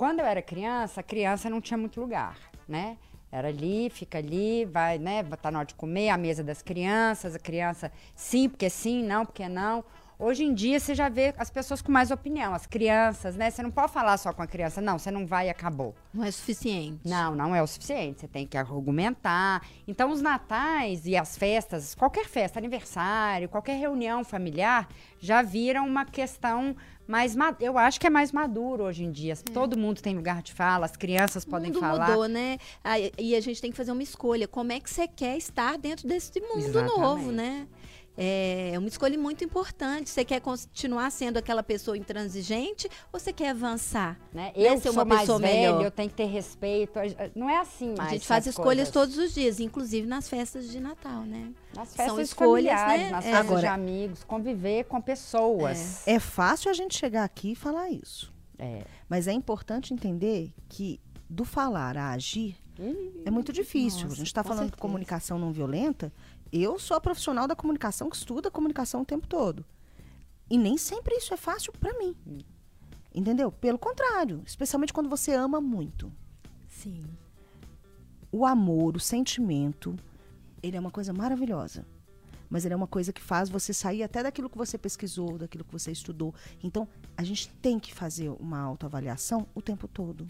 Quando eu era criança, a criança não tinha muito lugar, né? Era ali, fica ali, vai, né? Tá na hora de comer, a mesa das crianças, a criança sim, porque sim, não, porque não. Hoje em dia você já vê as pessoas com mais opinião, as crianças, né? Você não pode falar só com a criança, não, você não vai e acabou. Não é suficiente. Não, não é o suficiente. Você tem que argumentar. Então, os natais e as festas, qualquer festa, aniversário, qualquer reunião familiar, já viram uma questão mais. ma- Eu acho que é mais maduro hoje em dia. Todo mundo tem lugar de fala, as crianças O podem mundo falar. mudou, né? E a gente tem que fazer uma escolha. Como é que você quer estar dentro desse mundo Exatamente. novo, né? É uma escolha muito importante. Você quer continuar sendo aquela pessoa intransigente ou você quer avançar? Né? Né? Eu Ser sou uma mais pessoa velho, melhor. eu tenho que ter respeito. Não é assim mais. a gente faz as escolhas coisas. todos os dias, inclusive nas festas de Natal, né? Nas São festas escolhas, familiares, né? nas É. festas de Agora- amigos, conviver com pessoas. É fácil a gente chegar aqui e falar isso. É. Mas é importante entender que do falar a agir é muito difícil. nossa, a gente está falando de certeza. comunicação não violenta. Eu sou a profissional da comunicação que estuda a comunicação o tempo todo. E nem sempre isso é fácil para mim. Entendeu? Pelo contrário, especialmente quando você ama muito. Sim. O amor, o sentimento, ele é uma coisa maravilhosa. Mas ele é uma coisa que faz você sair até daquilo que você pesquisou, daquilo que você estudou. Então, a gente tem que fazer uma autoavaliação o tempo todo.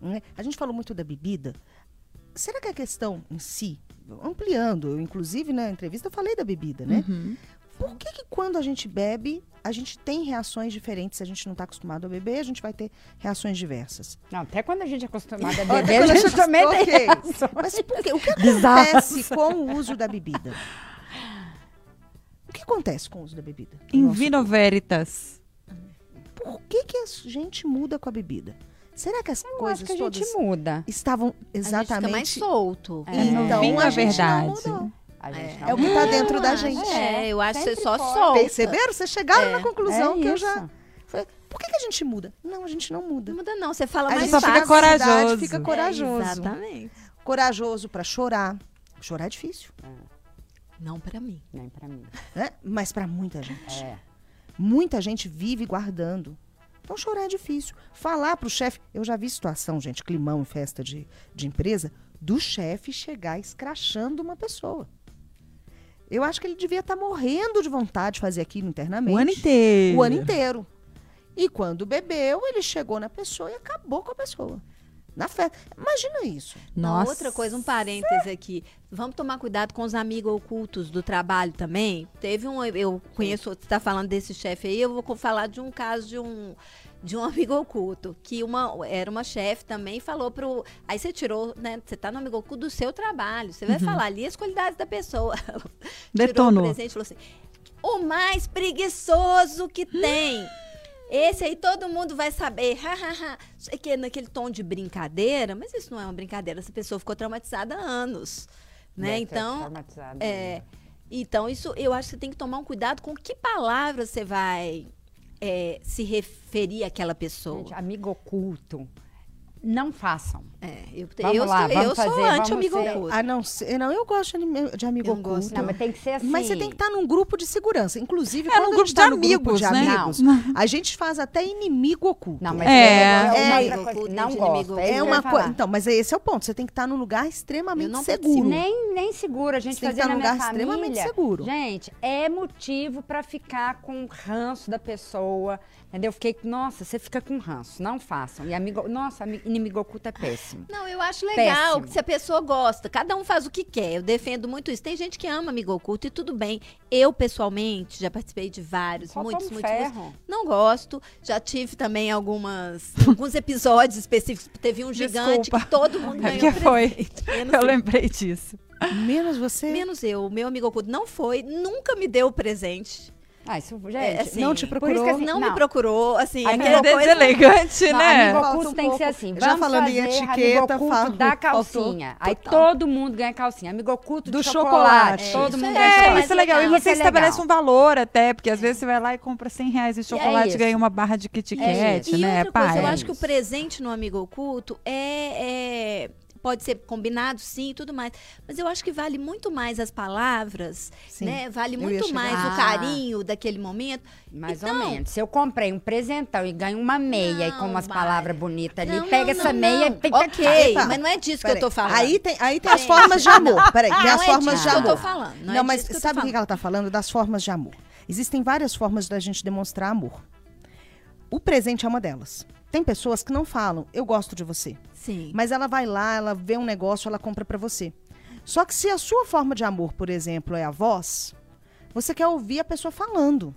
né? A gente falou muito da bebida. Será que a questão em si, ampliando, eu inclusive na entrevista eu falei da bebida, né? Por que, que quando a gente bebe, a gente tem reações diferentes? Se a gente não está acostumado a beber, a gente vai ter reações diversas. Não, até quando a gente é acostumada a beber, a a gente também tem reações. Mas por quê? O que acontece com o uso da bebida? O que acontece com o uso da bebida? no Em nosso vino veritas. corpo? Por que, que a gente muda com a bebida? Será que as Eu coisas acho que a todas gente muda. estavam A gente fica mais exatamente... solto. É. Então, Vinho a é gente não verdade. mudou. A gente É. É o que está dentro da gente. É, eu acho que você só solta. Perceberam? Vocês chegaram É. na conclusão É que eu isso. já... Por que, que a gente muda? Não, a gente não muda. Não muda não, você fala A mais gente só fácil. fica corajoso. A fica É, corajoso. exatamente. corajoso para chorar. Chorar é difícil, Não pra mim. Nem pra mim. Mas para muita gente. É. Muita gente vive guardando. Então chorar é difícil. Falar pro chefe, eu já vi situação, gente, climão em festa de, de empresa, do chefe chegar escrachando uma pessoa. Eu acho que ele devia estar morrendo de vontade de fazer aquilo internamente. O ano inteiro. O ano inteiro. E quando bebeu, ele chegou na pessoa e acabou com a pessoa. Na festa. Imagina isso. Não, Nossa. outra coisa, um parêntese aqui. Vamos tomar cuidado com os amigos ocultos do trabalho também. Teve um, eu conheço, você está falando desse chefe aí, eu vou falar de um caso de um de um amigo oculto, que uma era uma chefe também falou pro, aí você tirou, né, você tá no amigo oculto do seu trabalho, você vai falar ali as qualidades da pessoa. Tirou Detonou. o presente e falou assim: "O mais preguiçoso que tem". Esse aí todo mundo vai saber. ha, ha, ha. Sei que é naquele tom de brincadeira, mas isso não é uma brincadeira. Essa pessoa ficou traumatizada há anos. né? Então, traumatizado é, então isso eu acho que você tem que tomar um cuidado com que palavras você vai é, se referir àquela pessoa. Gente, amigo oculto, não façam. É, eu, Vamos eu, lá, sou, vamos eu sou fazer, vamos anti-amigo oculto. A não não, eu gosto de, amigo Eu oculto. Não, mas tem que ser assim. Mas você tem que estar num grupo de segurança. Inclusive, É, quando num a grupo gente tá de no grupo amigos, de né? amigos, a gente faz até inimigo oculto. Não, mas É. é, É, oculto. Não gosto. inimigo é é uma coisa. Então, mas esse é o ponto. Você tem que estar num lugar extremamente não seguro. Nem, nem seguro. A gente Você tem que fazia estar na num minha lugar família. extremamente seguro. Gente, é motivo pra ficar com ranço da pessoa. Entendeu? Eu fiquei, nossa, você fica com ranço. Não façam. E amigo, nossa, inimigo oculto é péssimo. Não, eu acho legal Péssimo. se a pessoa gosta. Cada um faz o que quer. Eu defendo muito isso. Tem gente que ama amigo oculto e tudo bem. Eu, pessoalmente, já participei de vários, Só muitos, muitos, muitos. ferro. Não gosto. Já tive também algumas, alguns episódios específicos. Teve um gigante Desculpa. que todo mundo É ganhou porque foi. presente. Menos, Eu eu. lembrei disso. Menos você. Menos eu. O meu amigo oculto não foi, nunca me deu presente. Ah, isso, gente. É, assim, não te por procurou. isso que assim, não, me procurou. Assim, aquela É coisa... deselegante, Não, né? oculto um tem que ser assim. Já falando em etiqueta, falo- da faltou calcinha. Aí total. todo mundo ganha calcinha. Amigo oculto Do chocolate. chocolate. Todo Isso mundo é ganha É, chocolate. isso é legal. E legal. você é estabelece um valor até, porque às vezes você vai lá e compra 100 reais de chocolate isso. e ganha uma barra de Kit Kat, isso. E né? outra coisa, eu acho que o presente no amigo oculto é, é- pode ser combinado, sim, e tudo mais. Mas eu acho que vale muito mais as palavras, Sim, né? Vale muito mais o carinho daquele momento. Mais Então- ou menos. Se eu comprei um presentão e ganho uma meia e com Não, umas palavras bonitas ali, Não, pega não, essa não, meia não. e tem Ok, Tá. mas não é disso que eu tô falando. Aí tem, aí tem as formas de amor. Peraí, tem Não as é formas de amor. falando. Não, Não, é mas sabe o que ela tá falando? Das formas de amor. Existem várias formas da gente demonstrar amor. O presente é uma delas. Tem pessoas que não falam, eu gosto de você. Sim. Mas ela vai lá, ela vê um negócio, ela compra pra você. Só que se a sua forma de amor, por exemplo, é a voz, você quer ouvir a pessoa falando.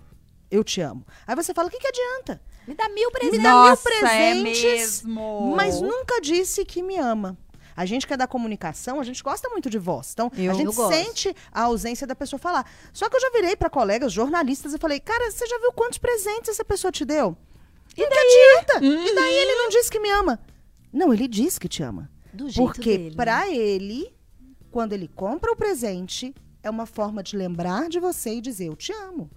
Eu te amo. Aí você fala, o que, que adianta? Me dá mil presentes. Me dá Nossa, mil é presentes, mesmo. mas nunca disse que me ama. A gente que é da comunicação, a gente gosta muito de voz. Então, Eu- a gente sente a ausência da pessoa falar. Só que eu já virei para colegas jornalistas e falei, cara, você já viu quantos presentes essa pessoa te deu? E não adianta. E daí ele não disse que me ama. Não, ele diz que te ama. Do jeito Porque dele. né? pra ele, quando ele compra o presente, é uma forma de lembrar de você e dizer eu te amo.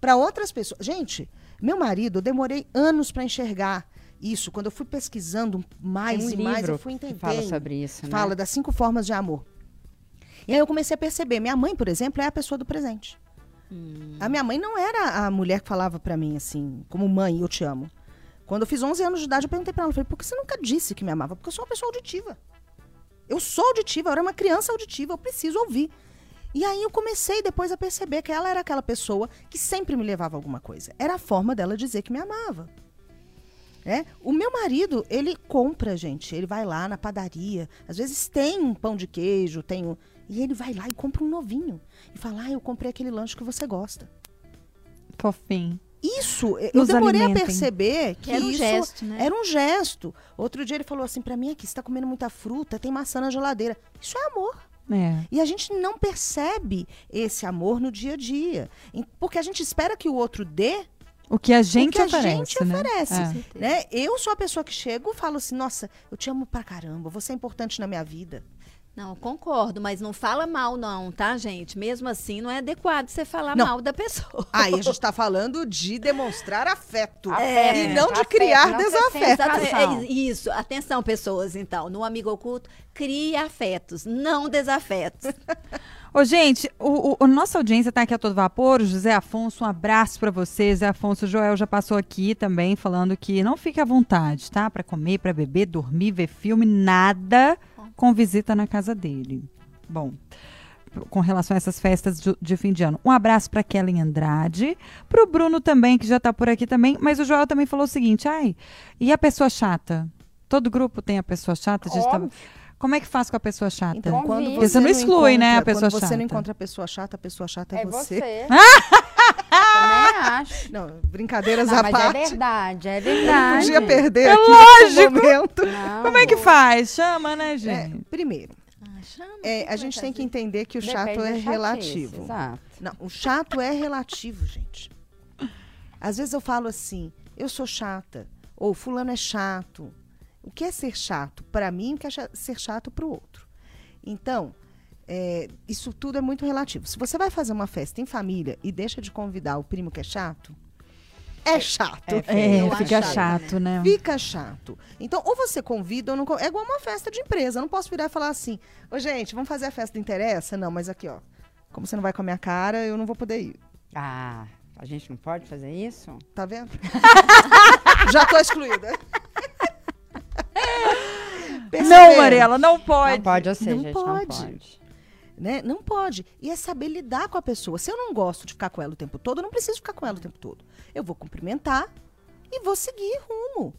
Pra outras pessoas, gente, meu marido, eu demorei anos pra enxergar isso. Quando eu fui pesquisando mais Tem um e mais, eu fui entendendo. fala sobre isso, né? Fala das cinco formas de amor. E aí eu comecei a perceber, minha mãe, por exemplo, é a pessoa do presente. Hum. A minha mãe não era a mulher que falava pra mim assim, como mãe, eu te amo. Quando eu fiz 11 anos de idade, eu perguntei pra ela, falei, por que você nunca disse que me amava? Porque eu sou uma pessoa auditiva. Eu sou auditiva, eu era uma criança auditiva, eu preciso ouvir. E aí eu comecei depois a perceber que ela era aquela pessoa que sempre me levava alguma coisa. Era a forma dela dizer que me amava. Né? O meu marido, ele compra, gente. Ele vai lá na padaria. Às vezes tem um pão de queijo, tem um... E ele vai lá e compra um novinho. E fala, ah, eu comprei aquele lanche que você gosta. Fofinho. Isso, eu Nos demorei alimentem. a perceber que, era um isso gesto, né? era um gesto. Outro dia ele falou assim pra mim aqui, você tá comendo muita fruta, tem maçã na geladeira. Isso é amor. É. E a gente não percebe esse amor no dia a dia. Porque a gente espera que o outro dê O que a gente o que a oferece, gente né? oferece. É. Né? Eu sou a pessoa que chego e falo assim, nossa, eu te amo pra caramba, você é importante na minha vida. Não, concordo, mas não fala mal, não, tá, gente? Mesmo assim, não é adequado você falar Não. mal da pessoa. Aí a gente tá falando de demonstrar afeto. Afeto, e não de criar desafeto. Exato, é isso. Atenção, pessoas, então. No Amigo Oculto, crie afetos, não desafetos. Ô, gente, o, o- a nossa audiência tá aqui a todo vapor. O José Afonso, um abraço pra você. José Afonso, o Joel já passou aqui também falando que não fique à vontade, tá? Pra comer, pra beber, dormir, ver filme, nada com visita na casa dele. Bom, com relação a essas festas de, de fim de ano. Um abraço pra Kellen Andrade, pro Bruno também, que já tá por aqui também. Mas o Joel também falou o seguinte: ai, e a pessoa chata? Todo grupo tem a pessoa chata? A gente Óbvio. Como é que faz com a pessoa chata? Então, quando você, Você não exclui, né, a encontra- pessoa quando você chata. não encontra a pessoa chata, a pessoa chata é, É você. você. Também acho. Não, brincadeiras Não, à mas é parte. verdade, é não verdade. podia perder É aqui lógico. momento. Não. Como é que faz? Chama, né, É, gente? primeiro, Ah, chama, é, quem a vai gente tem que entender que o Depende chato é chatice, relativo. Exato. Não, o chato é relativo, gente. Às vezes eu falo assim, eu sou chata, ou fulano é chato. O que é ser chato para mim, o que é ser chato para o outro. Então, é, isso tudo é muito relativo. Se você vai fazer uma festa em família e deixa de convidar o primo que é chato, é chato. É, Eu fica acho chato, né? Fica chato. Então, ou você convida ou não convida. É igual uma festa de empresa. Eu não posso virar e falar assim: Ô, gente, vamos fazer a festa do interessa? Não, mas aqui, ó. Como você não vai com a minha cara, eu não vou poder ir. Ah, a gente não pode fazer isso? Tá vendo? Já tô excluída. Não, Perceberam? Mariela, não pode. Não pode, sei, Não gente, pode. não pode. né? Não pode. E é saber lidar com a pessoa. Se eu não gosto de ficar com ela o tempo todo, eu não preciso ficar com ela o tempo todo. Eu vou cumprimentar e vou seguir rumo.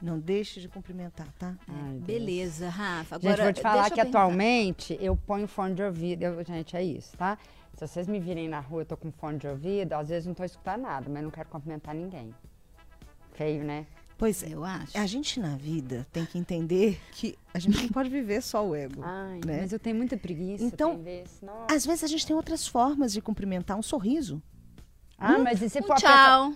Não deixe de cumprimentar, tá? Ai, Deus. Beleza, Rafa. Gente, Agora, vou te falar que perguntar. atualmente eu ponho fone de ouvido. Eu- gente, é isso, tá? Se vocês me virem na rua, eu tô com fone de ouvido, às vezes não tô escutando nada, mas não quero cumprimentar ninguém. Feio, né? Pois é. Eu acho. A gente na vida tem que entender que a gente não pode viver só o ego. Ai, né? mas eu tenho muita preguiça. Então, vezes. Às vezes a gente tem outras formas de cumprimentar, um sorriso, Ah, mas e se for Um pessoa- tchau.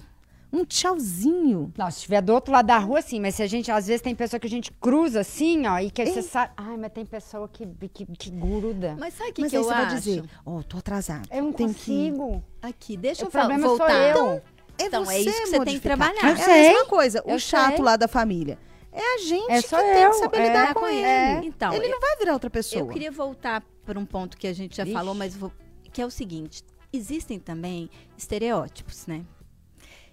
um tchauzinho. Não, se estiver do outro lado da rua, sim, mas se a gente, às vezes tem pessoa que a gente cruza assim, ó, e que aí você sabe. Ai, mas tem pessoa que, que, que gruda. Mas sabe o que, Mas que aí eu você acho? vai dizer, ó, tô atrasado. Eu não tem que consigo. Aqui, deixa O eu fa- problema voltar. sou eu. É Então, você é isso que você tem que trabalhar. É Eu a sei, mesma coisa. O eu chato sei. lá da família. É a gente É que só tem eu, que saber é, lidar com ele. é. Então, ele eu- não vai virar outra pessoa. Eu queria voltar para um ponto que a gente já Ixi. falou, mas vou, que é o seguinte: existem também estereótipos, né?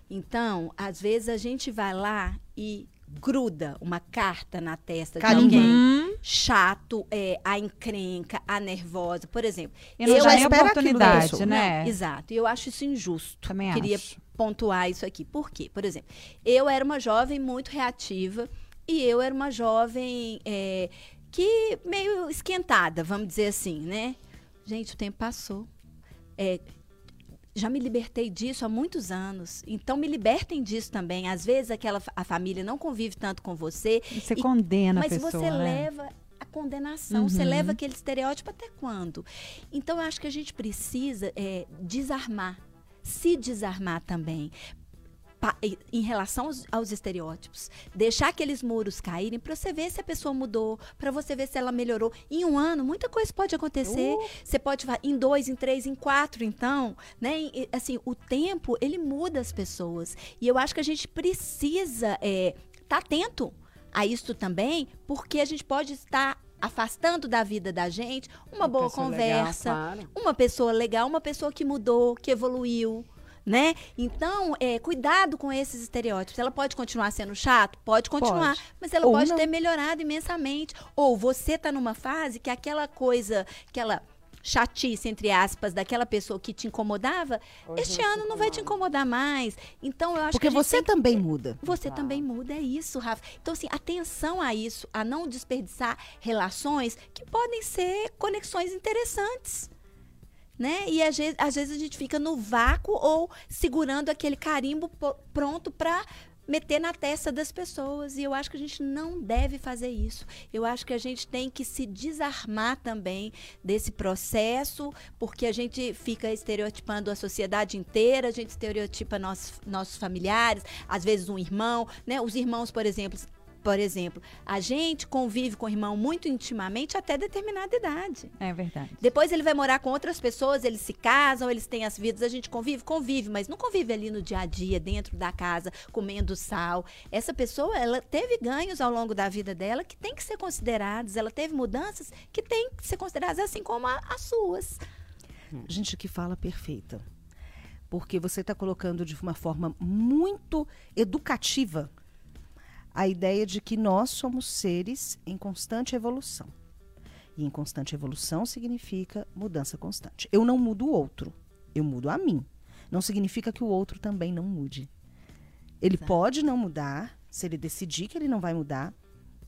Então, às vezes a gente vai lá e gruda uma carta na testa Carimba. de alguém Uhum. chato, é, a encrenca, a nervosa, por exemplo. Eu dá nem espero oportunidade, né? Não, exato. E eu acho isso injusto. Também Queria acho. Pontuar isso aqui. Por quê? Por exemplo, eu era uma jovem muito reativa e eu era uma jovem é, que meio esquentada, vamos dizer assim, né? Gente, o tempo passou. É, já me libertei disso há muitos anos. Então me libertem disso também. Às vezes aquela a família não convive tanto com você, Você E- condena mas a pessoa, você né? leva a condenação, você Uhum. leva aquele estereótipo até quando? Então, eu acho que a gente precisa é, desarmar, se desarmar também. Em relação aos, aos estereótipos, deixar aqueles muros caírem para você ver se a pessoa mudou, para você ver se ela melhorou. Em um ano, muita coisa pode acontecer. Você pode em dois, em três, em quatro, então, né? E, assim, o tempo ele muda as pessoas e eu acho que a gente precisa estar atento a isso também, porque a gente pode estar afastando da vida da gente uma boa pessoa legal, conversa, claro. uma pessoa legal, uma pessoa que mudou, que evoluiu. Né? Então, é, cuidado com esses estereótipos. Ela pode continuar sendo chato? Pode continuar. Pode. Mas ela Ou pode não. ter melhorado imensamente. Ou você tá numa fase que aquela coisa, aquela chatice, entre aspas, daquela pessoa que te incomodava, Hoje este ano não vai te incomodar mais. Então, eu acho Porque que você tem também muda. você também muda, é isso, Rafa. Então, assim, atenção a isso, a não desperdiçar relações que podem ser conexões interessantes. Né? E às vezes, às vezes a gente fica no vácuo ou segurando aquele carimbo pronto para meter na testa das pessoas. E eu acho que a gente não deve fazer isso. Eu acho que a gente tem que se desarmar também desse processo, porque a gente fica estereotipando a sociedade inteira, a gente estereotipa nossos, nossos familiares, às vezes um irmão, né? Os irmãos, por exemplo, por exemplo, a gente convive com o irmão muito intimamente até determinada idade. É verdade. Depois ele vai morar com outras pessoas, eles se casam, eles têm as vidas, a gente convive, convive, mas não convive ali no dia a dia, dentro da casa, comendo sal. Essa pessoa, ela teve ganhos ao longo da vida dela que tem que ser considerados, ela teve mudanças que tem que ser consideradas assim como a- as suas. Gente que fala perfeita. Porque você está colocando de uma forma muito educativa a ideia de que nós somos seres em constante evolução. E em constante evolução significa mudança constante. Eu não mudo o outro, eu mudo a mim. Não significa que o outro também não mude. Ele pode não mudar, se ele decidir que ele não vai mudar,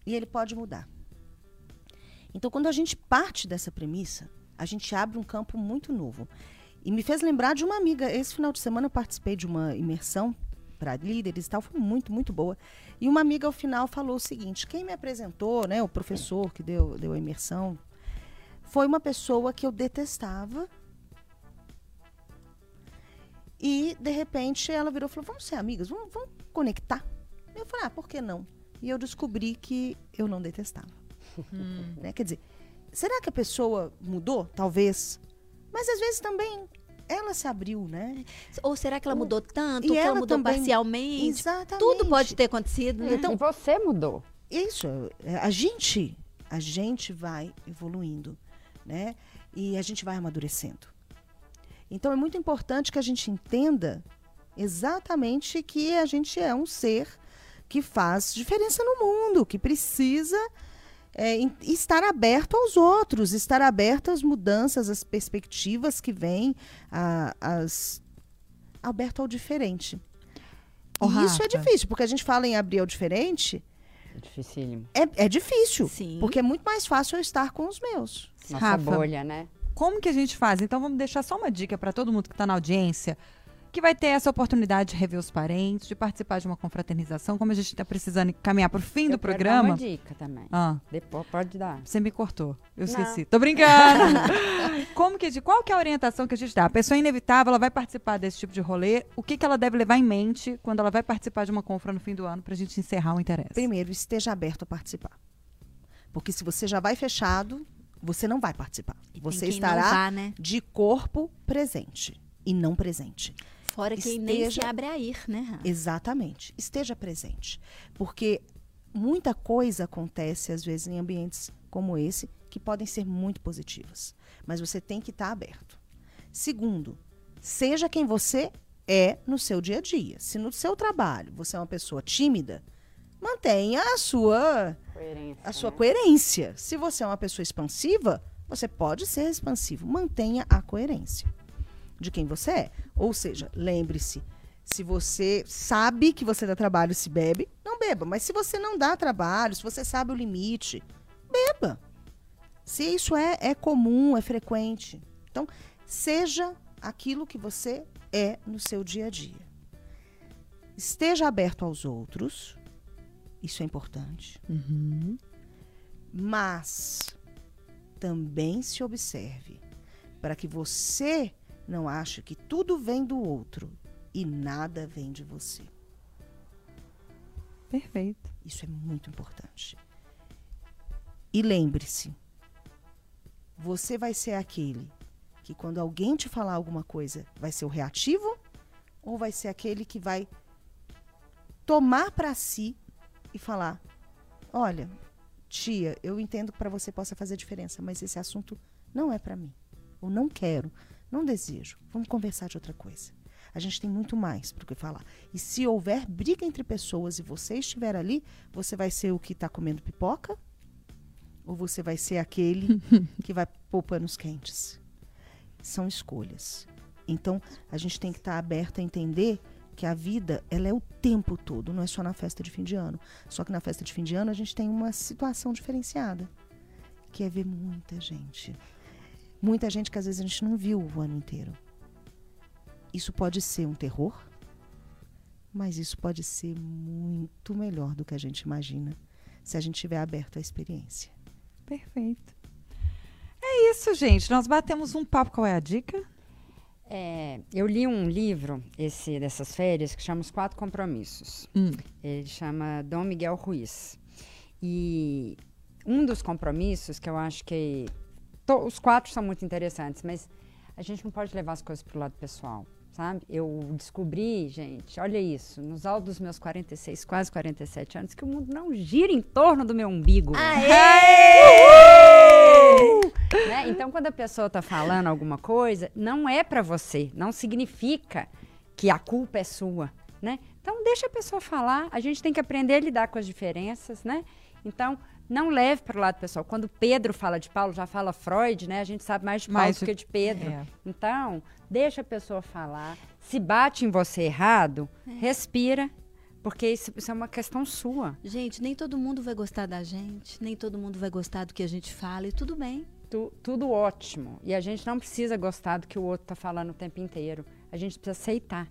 e ele pode mudar. Então, quando a gente parte dessa premissa, a gente abre um campo muito novo. E me fez lembrar de uma amiga. Esse final de semana eu participei de uma imersão para líderes e tal, foi muito, muito boa. E uma amiga ao final falou o seguinte: quem me apresentou, né, o professor que deu, deu a imersão, foi uma pessoa que eu detestava. E, de repente, ela virou e falou: vamos ser amigas, vamos, vamos conectar. Eu falei: ah, por que não? E eu descobri que eu não detestava. Né? Quer dizer, será que a pessoa mudou? Talvez. Mas às vezes também ela se abriu, né? Ou será que ela mudou tanto? E que ela ela mudou também- parcialmente? Exatamente. Tudo pode ter acontecido, né? Então- e você mudou. Isso, é, a gente, a gente vai evoluindo, né? E a gente vai amadurecendo. Então é muito importante que a gente entenda exatamente que a gente é um ser que faz diferença no mundo, que precisa é, estar aberto aos outros, estar aberto às mudanças, às perspectivas que vêm, a- aberto ao diferente. Ô, e isso é difícil, porque a gente fala em abrir ao diferente, É dificílimo. é, é difícil. Sim. Porque é muito mais fácil eu estar com os meus. Nossa Rafa. bolha, né? Como que a gente faz? Então vamos deixar só uma dica para todo mundo que está na audiência, que vai ter essa oportunidade de rever os parentes, de participar de uma confraternização, como a gente está precisando caminhar para o fim do Eu dar programa. uma dica também. Ah, Depois pode dar. você me cortou. Eu Não. esqueci. Tô brincando. Como que, de qual que é a orientação que a gente dá? A pessoa inevitável, ela vai participar desse tipo de rolê. O que, que ela deve levar em mente quando ela vai participar de uma confra no fim do ano para a gente encerrar o interesse? Primeiro, esteja aberto a participar. Porque se você já vai fechado, você não vai participar. E você estará vá, né? de corpo presente e não presente. Fora quem nem se esteja- abre a ir, né, Rafa? Exatamente. Esteja presente. Porque muita coisa acontece, às vezes, em ambientes como esse, que podem ser muito positivas. Mas você tem que estar aberto. Segundo, seja quem você é no seu dia a dia. Se no seu trabalho você é uma pessoa tímida, mantenha a sua, Coerência. a sua né? coerência. Se você é uma pessoa expansiva, você pode ser expansivo. Mantenha a coerência de quem você é. Ou seja, lembre-se, se você sabe que você dá trabalho se bebe, não beba. Mas se você não dá trabalho, se você sabe o limite, beba. Se isso é, é comum, é frequente. Então, seja aquilo que você é no seu dia a dia. Esteja aberto aos outros. Isso é importante. Mas também se observe para que você não ache que tudo vem do outro e nada vem de você. Perfeito. Isso é muito importante. E lembre-se, você vai ser aquele que quando alguém te falar alguma coisa, vai ser o reativo ou vai ser aquele que vai tomar para si e falar: "Olha, tia, eu entendo que para você possa fazer diferença, mas esse assunto não é para mim. Eu não quero, não desejo. Vamos conversar de outra coisa." A gente tem muito mais para o que falar. E se houver briga entre pessoas e você estiver ali, você vai ser o que está comendo pipoca? Ou você vai ser aquele que vai pôr panos quentes? São escolhas. Então, a gente tem que estar aberto a entender que a vida, ela é o tempo todo, não é só na festa de fim de ano. Só que na festa de fim de ano a gente tem uma situação diferenciada, que é ver muita gente. Muita gente que às vezes a gente não viu o ano inteiro. Isso pode ser um terror, mas isso pode ser muito melhor do que a gente imagina, se a gente estiver aberto à experiência. Perfeito. É isso, gente. Nós batemos um papo. Qual é a dica? É, eu li um livro esse dessas férias que chama Os Quatro Compromissos. Hum. Ele chama Dom Miguel Ruiz. E um dos compromissos que eu acho que to- os quatro são muito interessantes, mas a gente não pode levar as coisas para o lado pessoal, sabe? Eu descobri, gente, olha isso, nos altos dos meus 46, quase 47 anos, que o mundo não gira em torno do meu umbigo. Né? Então, quando a pessoa está falando alguma coisa, não é para você, não significa que a culpa é sua, né? Então, deixa a pessoa falar, a gente tem que aprender a lidar com as diferenças, né? Então, não leve para o lado pessoal. Quando Pedro fala de Paulo, já fala Freud, né? A gente sabe mais de Paulo do que de Pedro. é. Então, deixa a pessoa falar. Se bate em você errado, respira, porque isso, isso é uma questão sua. Gente, nem todo mundo vai gostar da gente, nem todo mundo vai gostar do que a gente fala e tudo bem. Tu- tudo ótimo. E a gente não precisa gostar do que o outro está falando o tempo inteiro. A gente precisa aceitar.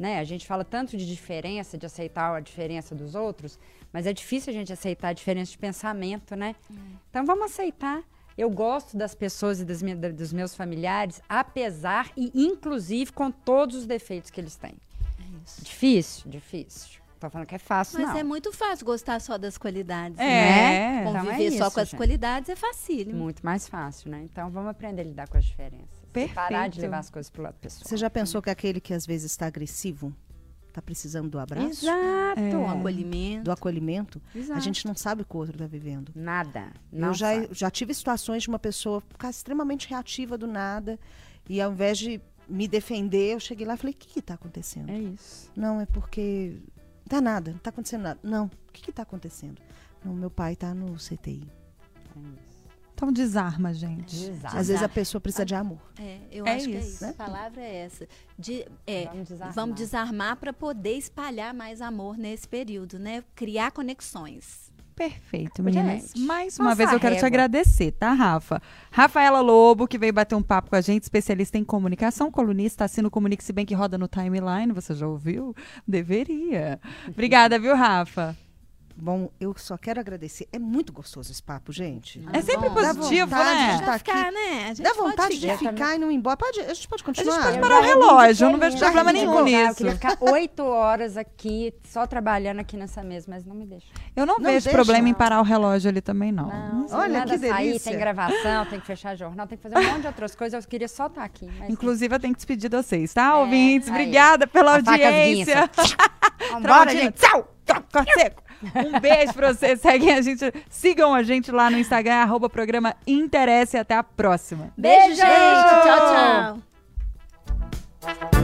Né? A gente fala tanto de diferença, de aceitar a diferença dos outros, mas é difícil a gente aceitar a diferença de pensamento, né? Então vamos aceitar. Eu gosto das pessoas e das minha- dos meus familiares, apesar e inclusive com todos os defeitos que eles têm. É isso. Difícil, difícil. tô falando que é fácil, Mas não. é muito fácil gostar só das qualidades. É. né? Então é Conviver só isso, com as gente. qualidades é facílimo. Muito mais fácil, né? Então vamos aprender a lidar com as diferenças. E Parar de Perfeito. levar as coisas pro lado pessoal. Você já pensou que aquele que às vezes está agressivo, está precisando do abraço, Exato. Um acolhimento. do acolhimento? Exato. A gente não sabe o que o outro está vivendo. Nada. Não eu já, sabe. já tive situações de uma pessoa ficar extremamente reativa do nada e ao invés de me defender, eu cheguei lá e falei: o que está acontecendo? É isso. Não, é porque. Tá nada, não tá acontecendo nada. Não, o que está acontecendo? Não, meu pai está no CTI. É isso. Então desarma, gente. Exato. Às vezes a pessoa precisa de amor. É, eu É acho que é isso, isso. né? A palavra é essa. De, é, Vamos desarmar. vamos desarmar para poder espalhar mais amor nesse período, né? Criar conexões. Perfeito, Gente, meninas. Mais uma nossa vez eu quero te régua. agradecer, tá, Rafa? Rafaela Lobo, que veio bater um papo com a gente, especialista em comunicação, colunista, assina o Comunique-se Bem que roda no timeline. Você já ouviu? Deveria. Obrigada, viu, Rafa? Bom, eu só quero agradecer. É muito gostoso esse papo, gente. É sempre bom. Dá positivo, vontade né? de Tá ficar, aqui. né? A gente Dá vontade de ficar. ficar e não ir embora. Pode, a gente pode A continuar. gente pode Eu parar o relógio, eu não vejo problema nenhum Eu nisso. queria ficar oito horas aqui, só trabalhando aqui nessa mesa, mas não me deixa. Eu não, Não vejo deixa, problema em não. parar o relógio ali também, não. Não, Olha, nada que sair, delícia. tem gravação, tem que fechar jornal, tem que fazer um monte de outras coisas. Eu queria só estar aqui. Mas Inclusive, eu tenho que despedir de vocês, tá, ouvintes? aí. Obrigada pela A audiência. Vambora, Tramontina, gente. Tchau! Tchau, seco. Um beijo pra vocês. Seguem a gente, sigam a gente lá no Instagram, arroba programa Interesse. Até a próxima. Beijo, beijo gente. Tchau, tchau.